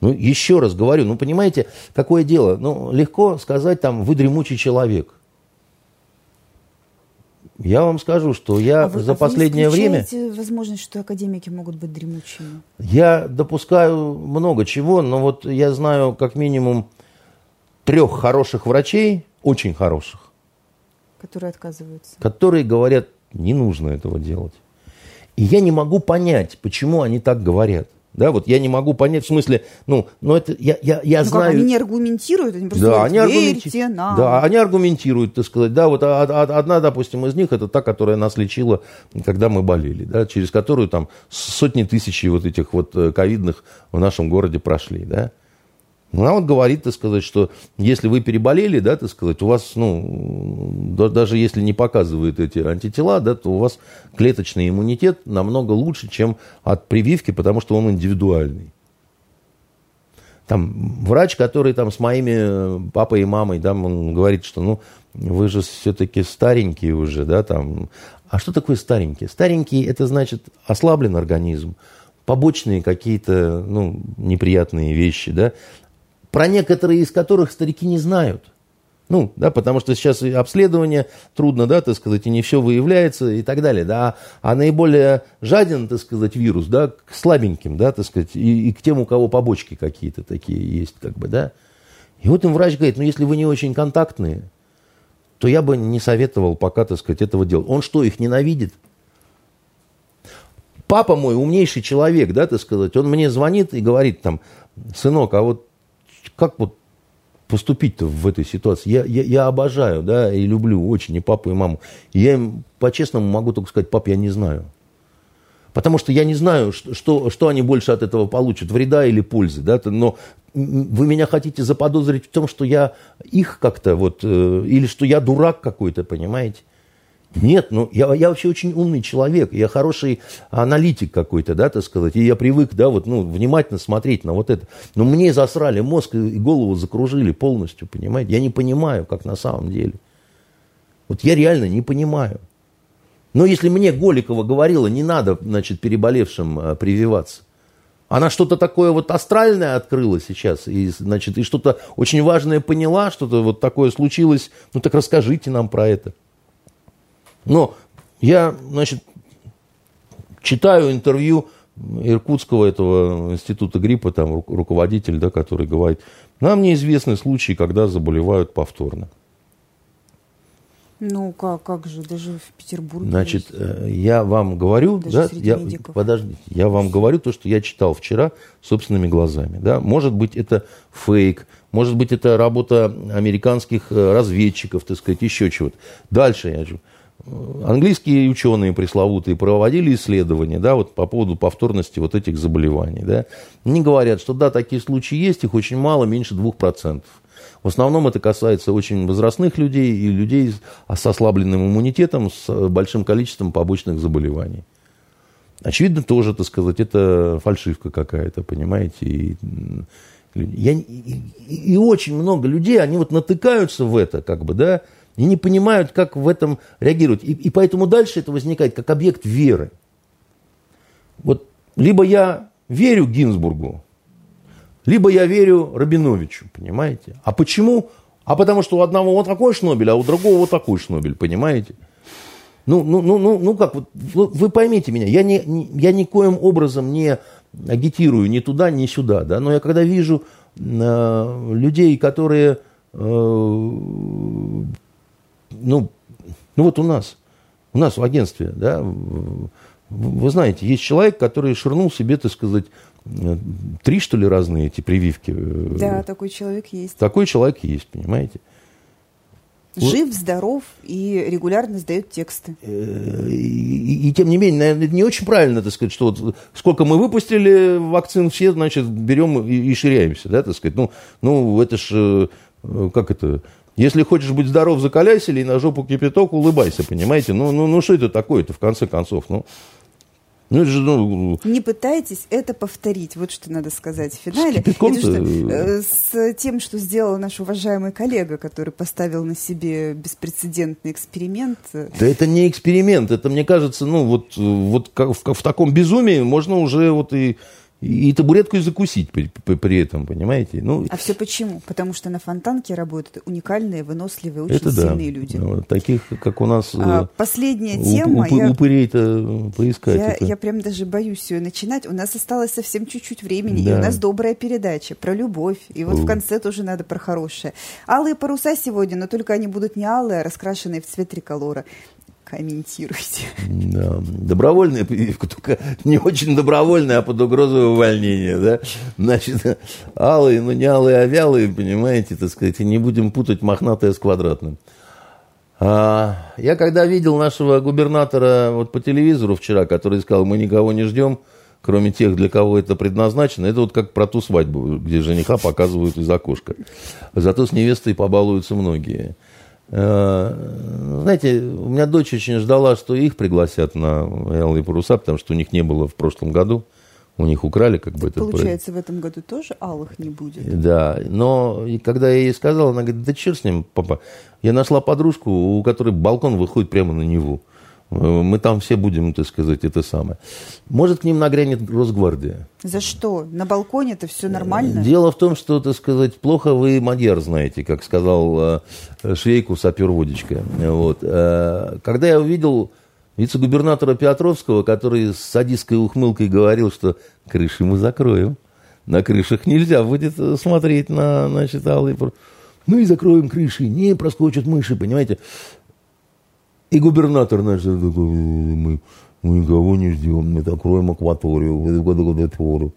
Ну, еще раз говорю, ну, понимаете, какое дело? Ну, легко сказать, там, вы дремучий человек. Я вам скажу, что я а вы, за а последнее вы время... возможность, что академики могут быть дремучими? Я допускаю много чего, но вот я знаю как минимум трех хороших врачей, очень хороших. Которые отказываются. Которые говорят, не нужно этого делать. И я не могу понять, почему они так говорят. Да, вот я не могу понять, в смысле, ну, ну это я, я, я ну, знаю. Как, они не аргументируют, они просто да, говорят, они аргументи... нам. Да, они аргументируют, так сказать. Да, вот одна, допустим, из них это та, которая нас лечила, когда мы болели, да, через которую там сотни тысяч вот этих вот э, ковидных в нашем городе прошли, да. Она вот говорит, так сказать, что если вы переболели, да, так сказать, у вас, ну, да, даже если не показывают эти антитела, да, то у вас клеточный иммунитет намного лучше, чем от прививки, потому что он индивидуальный. Там врач, который там с моими папой и мамой, да, он говорит, что, ну, вы же все-таки старенькие уже, да, там. А что такое старенькие? Старенькие, это значит ослаблен организм, побочные какие-то, ну, неприятные вещи, да про некоторые из которых старики не знают. Ну, да, потому что сейчас обследование трудно, да, так сказать, и не все выявляется и так далее, да, а наиболее жаден, так сказать, вирус, да, к слабеньким, да, так сказать, и, и к тем, у кого побочки какие-то такие есть, как бы, да. И вот им врач говорит, ну, если вы не очень контактные, то я бы не советовал пока, так сказать, этого делать. Он что, их ненавидит? Папа мой умнейший человек, да, так сказать, он мне звонит и говорит там, сынок, а вот как вот поступить-то в этой ситуации? Я, я, я обожаю, да, и люблю очень и папу, и маму. Я им по-честному могу только сказать, пап, я не знаю. Потому что я не знаю, что, что они больше от этого получат, вреда или пользы. Да? Но вы меня хотите заподозрить в том, что я их как-то вот, э, или что я дурак какой-то, понимаете? Нет, ну я, я вообще очень умный человек, я хороший аналитик какой-то, да, так сказать, и я привык, да, вот, ну, внимательно смотреть на вот это. Но мне засрали мозг и голову закружили полностью, понимаете? Я не понимаю, как на самом деле. Вот я реально не понимаю. Но если мне Голикова говорила, не надо, значит, переболевшим а, прививаться, она что-то такое вот астральное открыла сейчас, и, значит, и что-то очень важное поняла, что-то вот такое случилось, ну так расскажите нам про это. Но я, значит, читаю интервью Иркутского этого института гриппа, там руководитель, да, который говорит, нам неизвестны случаи, когда заболевают повторно. Ну, как, как же, даже в Петербурге. Значит, есть. Э, я вам говорю, даже да, я, подождите, я вам говорю то, что я читал вчера собственными глазами. Да? Может быть, это фейк, может быть, это работа американских э, разведчиков, так сказать, еще чего-то. Дальше я английские ученые пресловутые проводили исследования да, вот по поводу повторности вот этих заболеваний. Да. Они говорят, что да, такие случаи есть, их очень мало, меньше 2%. В основном это касается очень возрастных людей и людей с ослабленным иммунитетом, с большим количеством побочных заболеваний. Очевидно, тоже, так сказать, это фальшивка какая-то, понимаете. И, я, и, и очень много людей, они вот натыкаются в это, как бы, да, и не понимают, как в этом реагировать. И, и поэтому дальше это возникает как объект веры. Вот либо я верю Гинзбургу, либо я верю Рабиновичу, понимаете? А почему? А потому что у одного вот такой шнобель, а у другого вот такой шнобель, понимаете? Ну, ну, ну, ну, ну как, вот, вы поймите меня, я, не, не, я никоим образом не агитирую ни туда, ни сюда, да, но я когда вижу э, людей, которые э, ну, ну вот у нас, у нас в агентстве, да, вы знаете, есть человек, который ширнул себе, так сказать, три, что ли, разные эти прививки. Да, такой человек есть. Такой человек есть, понимаете. Жив, здоров и регулярно сдает тексты. Э, и, и, и тем не менее, наверное, не очень правильно, так сказать, что вот сколько мы выпустили вакцин, все, значит, берем и, и ширяемся, да, так сказать. Ну, ну это ж, э, как это, если хочешь быть здоров, закаляйся, или на жопу кипяток, улыбайся, понимаете? Ну, ну, ну что это такое-то, в конце концов? Ну, ну, это же, ну... Не пытайтесь это повторить. Вот что надо сказать в финале. С, это, что, э, с тем, что сделал наш уважаемый коллега, который поставил на себе беспрецедентный эксперимент. Да это не эксперимент. Это, мне кажется, ну, вот, вот в, в таком безумии можно уже вот и и табуретку и закусить при, при, при этом, понимаете? Ну, а все почему? Потому что на фонтанке работают уникальные, выносливые, очень это сильные да. люди. Ну, таких, как у нас. А, э, последняя тема. Уп, я, упырей-то поискать. Я, это. я прям даже боюсь ее начинать. У нас осталось совсем чуть-чуть времени, да. и у нас добрая передача про любовь. И вот О. в конце тоже надо про хорошее. Алые паруса сегодня, но только они будут не алые, а раскрашенные в цвет триколора комментируйте. Да. Добровольная прививка, только не очень добровольная, а под угрозой увольнения, да. Значит, алые, ну не алые, а вялые, понимаете, так сказать, и не будем путать мохнатое с квадратным. А, я когда видел нашего губернатора вот по телевизору вчера, который сказал, мы никого не ждем, кроме тех, для кого это предназначено, это вот как про ту свадьбу, где жениха показывают из окошка. Зато с невестой побалуются многие. Э, знаете, у меня дочь очень ждала, что их пригласят на «Алые паруса», потому что у них не было в прошлом году. У них украли как бы это. Получается, в этом году тоже алых не будет. Да, но и когда я ей сказал, она говорит, да черт с ним, папа. Я нашла подружку, у которой балкон выходит прямо на Неву. Мы там все будем, так сказать, это самое. Может, к ним нагрянет Росгвардия. За что? На балконе это все нормально? Дело в том, что, так сказать, плохо вы Мадьяр знаете, как сказал э, Швейку сапер водичка. Вот. Э, когда я увидел вице-губернатора Петровского, который с садистской ухмылкой говорил, что крыши мы закроем. На крышах нельзя будет смотреть на, значит, алые... Мы закроем крыши, не проскочат мыши, понимаете. И губернатор наш такой, мы, мы никого не ждем, мы закроем акваторию,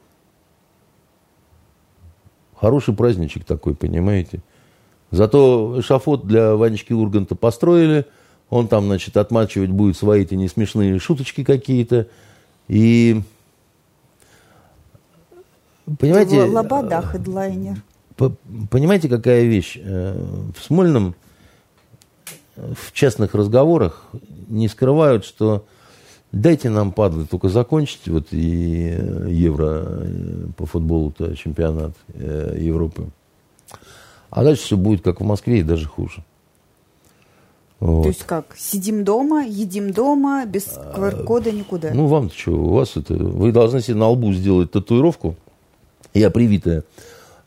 Хороший праздничек такой, понимаете. Зато эшафот для Ванечки Урганта построили. Он там, значит, отмачивать будет свои эти несмешные шуточки какие-то. И понимаете... Лобода хедлайнер. Понимаете, какая вещь? Э, в Смольном в частных разговорах не скрывают, что дайте нам, падлы, только закончить вот и Евро э, по футболу-то чемпионат э, Европы. А дальше все будет как в Москве и даже хуже. Вот. То есть как? Сидим дома, едим дома, без QR-кода никуда? Ну, вам что, у вас это... Вы должны себе на лбу сделать татуировку, я привитая,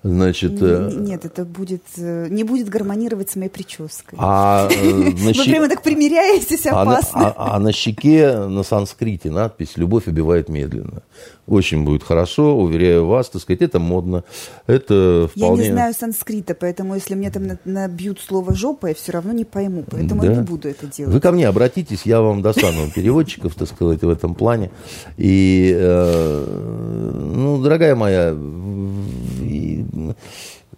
Значит, э, Нет, это будет, э, не будет гармонировать с моей прической. А, э, на щек... Вы прямо так примеряетесь, опасно. А, а, а на щеке на санскрите надпись «Любовь убивает медленно». Очень будет хорошо, уверяю вас, так сказать, это модно. Это вполне... Я не знаю санскрита, поэтому если мне там набьют слово «жопа», я все равно не пойму, поэтому да. я не буду это делать. Вы ко мне обратитесь, я вам достану переводчиков, так сказать, в этом плане. И, ну, дорогая моя,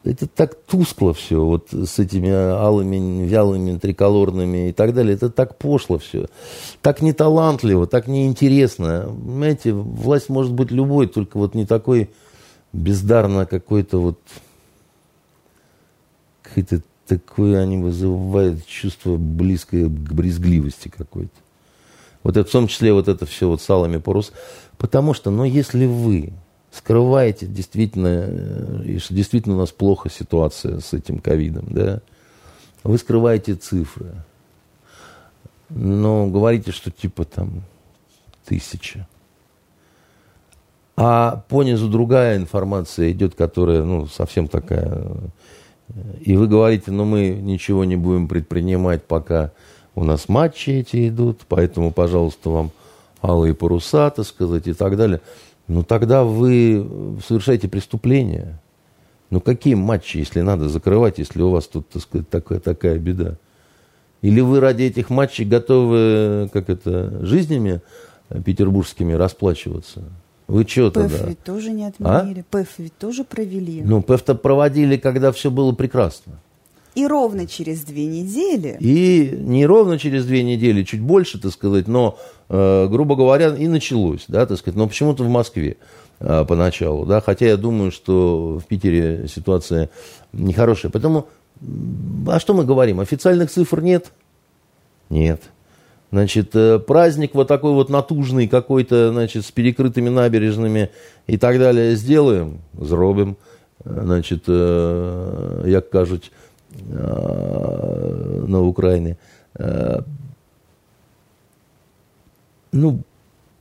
это так тускло все, вот с этими алыми, вялыми, триколорными и так далее. Это так пошло все, так неталантливо, так неинтересно. Понимаете, власть может быть любой, только вот не такой бездарно какой-то вот какой-то такое они вызывают чувство близкое к брезгливости какой-то. Вот это в том числе вот это все вот с алыми парус. Потому что, но если вы скрываете действительно, э, что действительно у нас плохо ситуация с этим ковидом, да, вы скрываете цифры, но говорите, что типа там тысяча. А по низу другая информация идет, которая, ну, совсем такая. И вы говорите, ну, мы ничего не будем предпринимать, пока у нас матчи эти идут, поэтому, пожалуйста, вам алые паруса, так сказать, и так далее ну тогда вы совершаете преступление. Ну какие матчи, если надо закрывать, если у вас тут, так сказать, такая, такая беда? Или вы ради этих матчей готовы, как это, жизнями петербургскими расплачиваться? Вы что тогда? ПЭФ ведь тоже не отменили. А? ПЭФ ведь тоже провели. Ну, ПЭФ-то проводили, когда все было прекрасно. И ровно через две недели. И не ровно через две недели, чуть больше, так сказать, но, э, грубо говоря, и началось, да, так сказать, но почему-то в Москве э, поначалу, да, хотя я думаю, что в Питере ситуация нехорошая. Поэтому, а что мы говорим, официальных цифр нет? Нет. Значит, э, праздник вот такой вот натужный какой-то, значит, с перекрытыми набережными и так далее сделаем, зробим. Значит, э, як кажуть, Э, на Украине. Э, ну,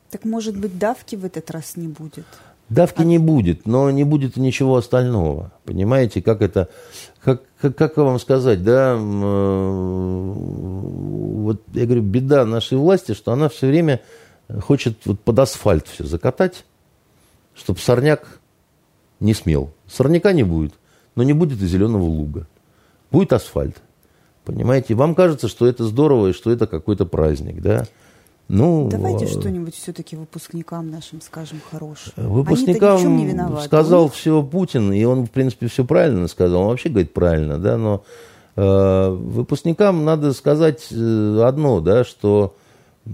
так может быть давки в этот раз не будет? Давки а... не будет, но не будет ничего остального. Понимаете, как это, как, как, как вам сказать, да, э, вот я говорю, беда нашей власти, что она все время хочет вот под асфальт все закатать, чтобы сорняк не смел. Сорняка не будет, но не будет и зеленого луга. Будет асфальт. Понимаете, вам кажется, что это здорово и что это какой-то праздник, да? Ну, Давайте а... что-нибудь все-таки выпускникам нашим скажем хорошее. Выпускникам не виноваты. сказал все Путин, и он, в принципе, все правильно сказал. Он вообще говорит правильно, да, но э, выпускникам надо сказать э, одно, да, что э,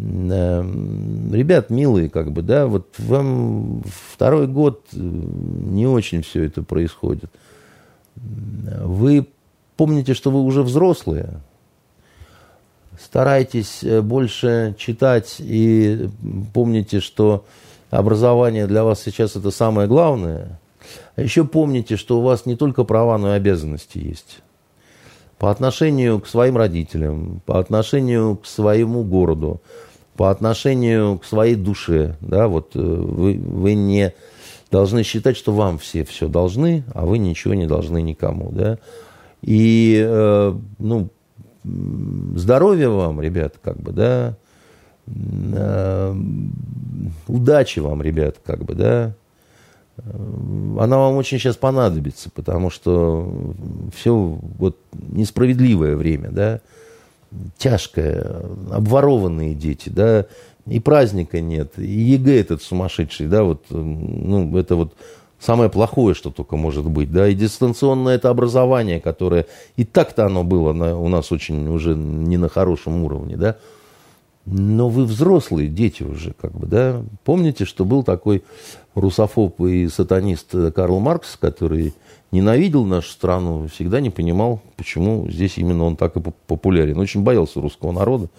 ребят, милые, как бы, да, вот вам второй год э, не очень все это происходит. Вы помните, что вы уже взрослые, старайтесь э, больше читать и помните, что образование для вас сейчас это самое главное. А еще помните, что у вас не только права, но и обязанности есть. По отношению к своим родителям, по отношению к своему городу, по отношению к своей душе. Да, вот э, вы, вы не должны считать, что вам все все должны, а вы ничего не должны никому. Да? И э, ну, здоровья вам, ребят, как бы, да, э, удачи вам, ребят, как бы, да, она вам очень сейчас понадобится, потому что все вот несправедливое время, да, тяжкое, обворованные дети, да, и праздника нет, и ЕГЭ этот сумасшедший, да, вот, ну, это вот самое плохое, что только может быть, да, и дистанционное это образование, которое и так-то оно было на, у нас очень уже не на хорошем уровне, да, но вы взрослые, дети уже, как бы, да, помните, что был такой русофоб и сатанист Карл Маркс, который ненавидел нашу страну, всегда не понимал, почему здесь именно он так и популярен, очень боялся русского народа,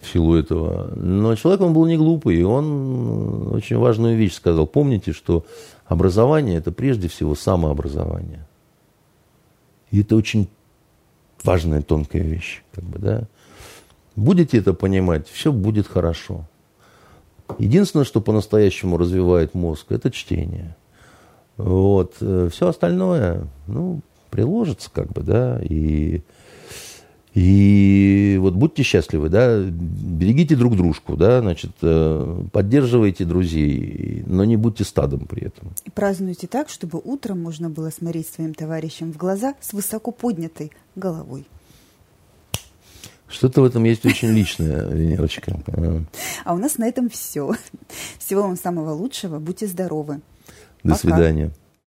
в силу этого. Но человек он был не глупый, и он очень важную вещь сказал. Помните, что образование – это прежде всего самообразование. И это очень важная, тонкая вещь. Как бы, да? Будете это понимать, все будет хорошо. Единственное, что по-настоящему развивает мозг, это чтение. Вот. Э, все остальное, ну, приложится, как бы, да, и и вот будьте счастливы, да, берегите друг дружку, да, значит, э, поддерживайте друзей, но не будьте стадом при этом. И празднуйте так, чтобы утром можно было смотреть своим товарищам в глаза с высоко поднятой головой. Что-то в этом есть очень личное, Венерочка. А у нас на этом все. Всего вам самого лучшего. Будьте здоровы. До Пока. свидания.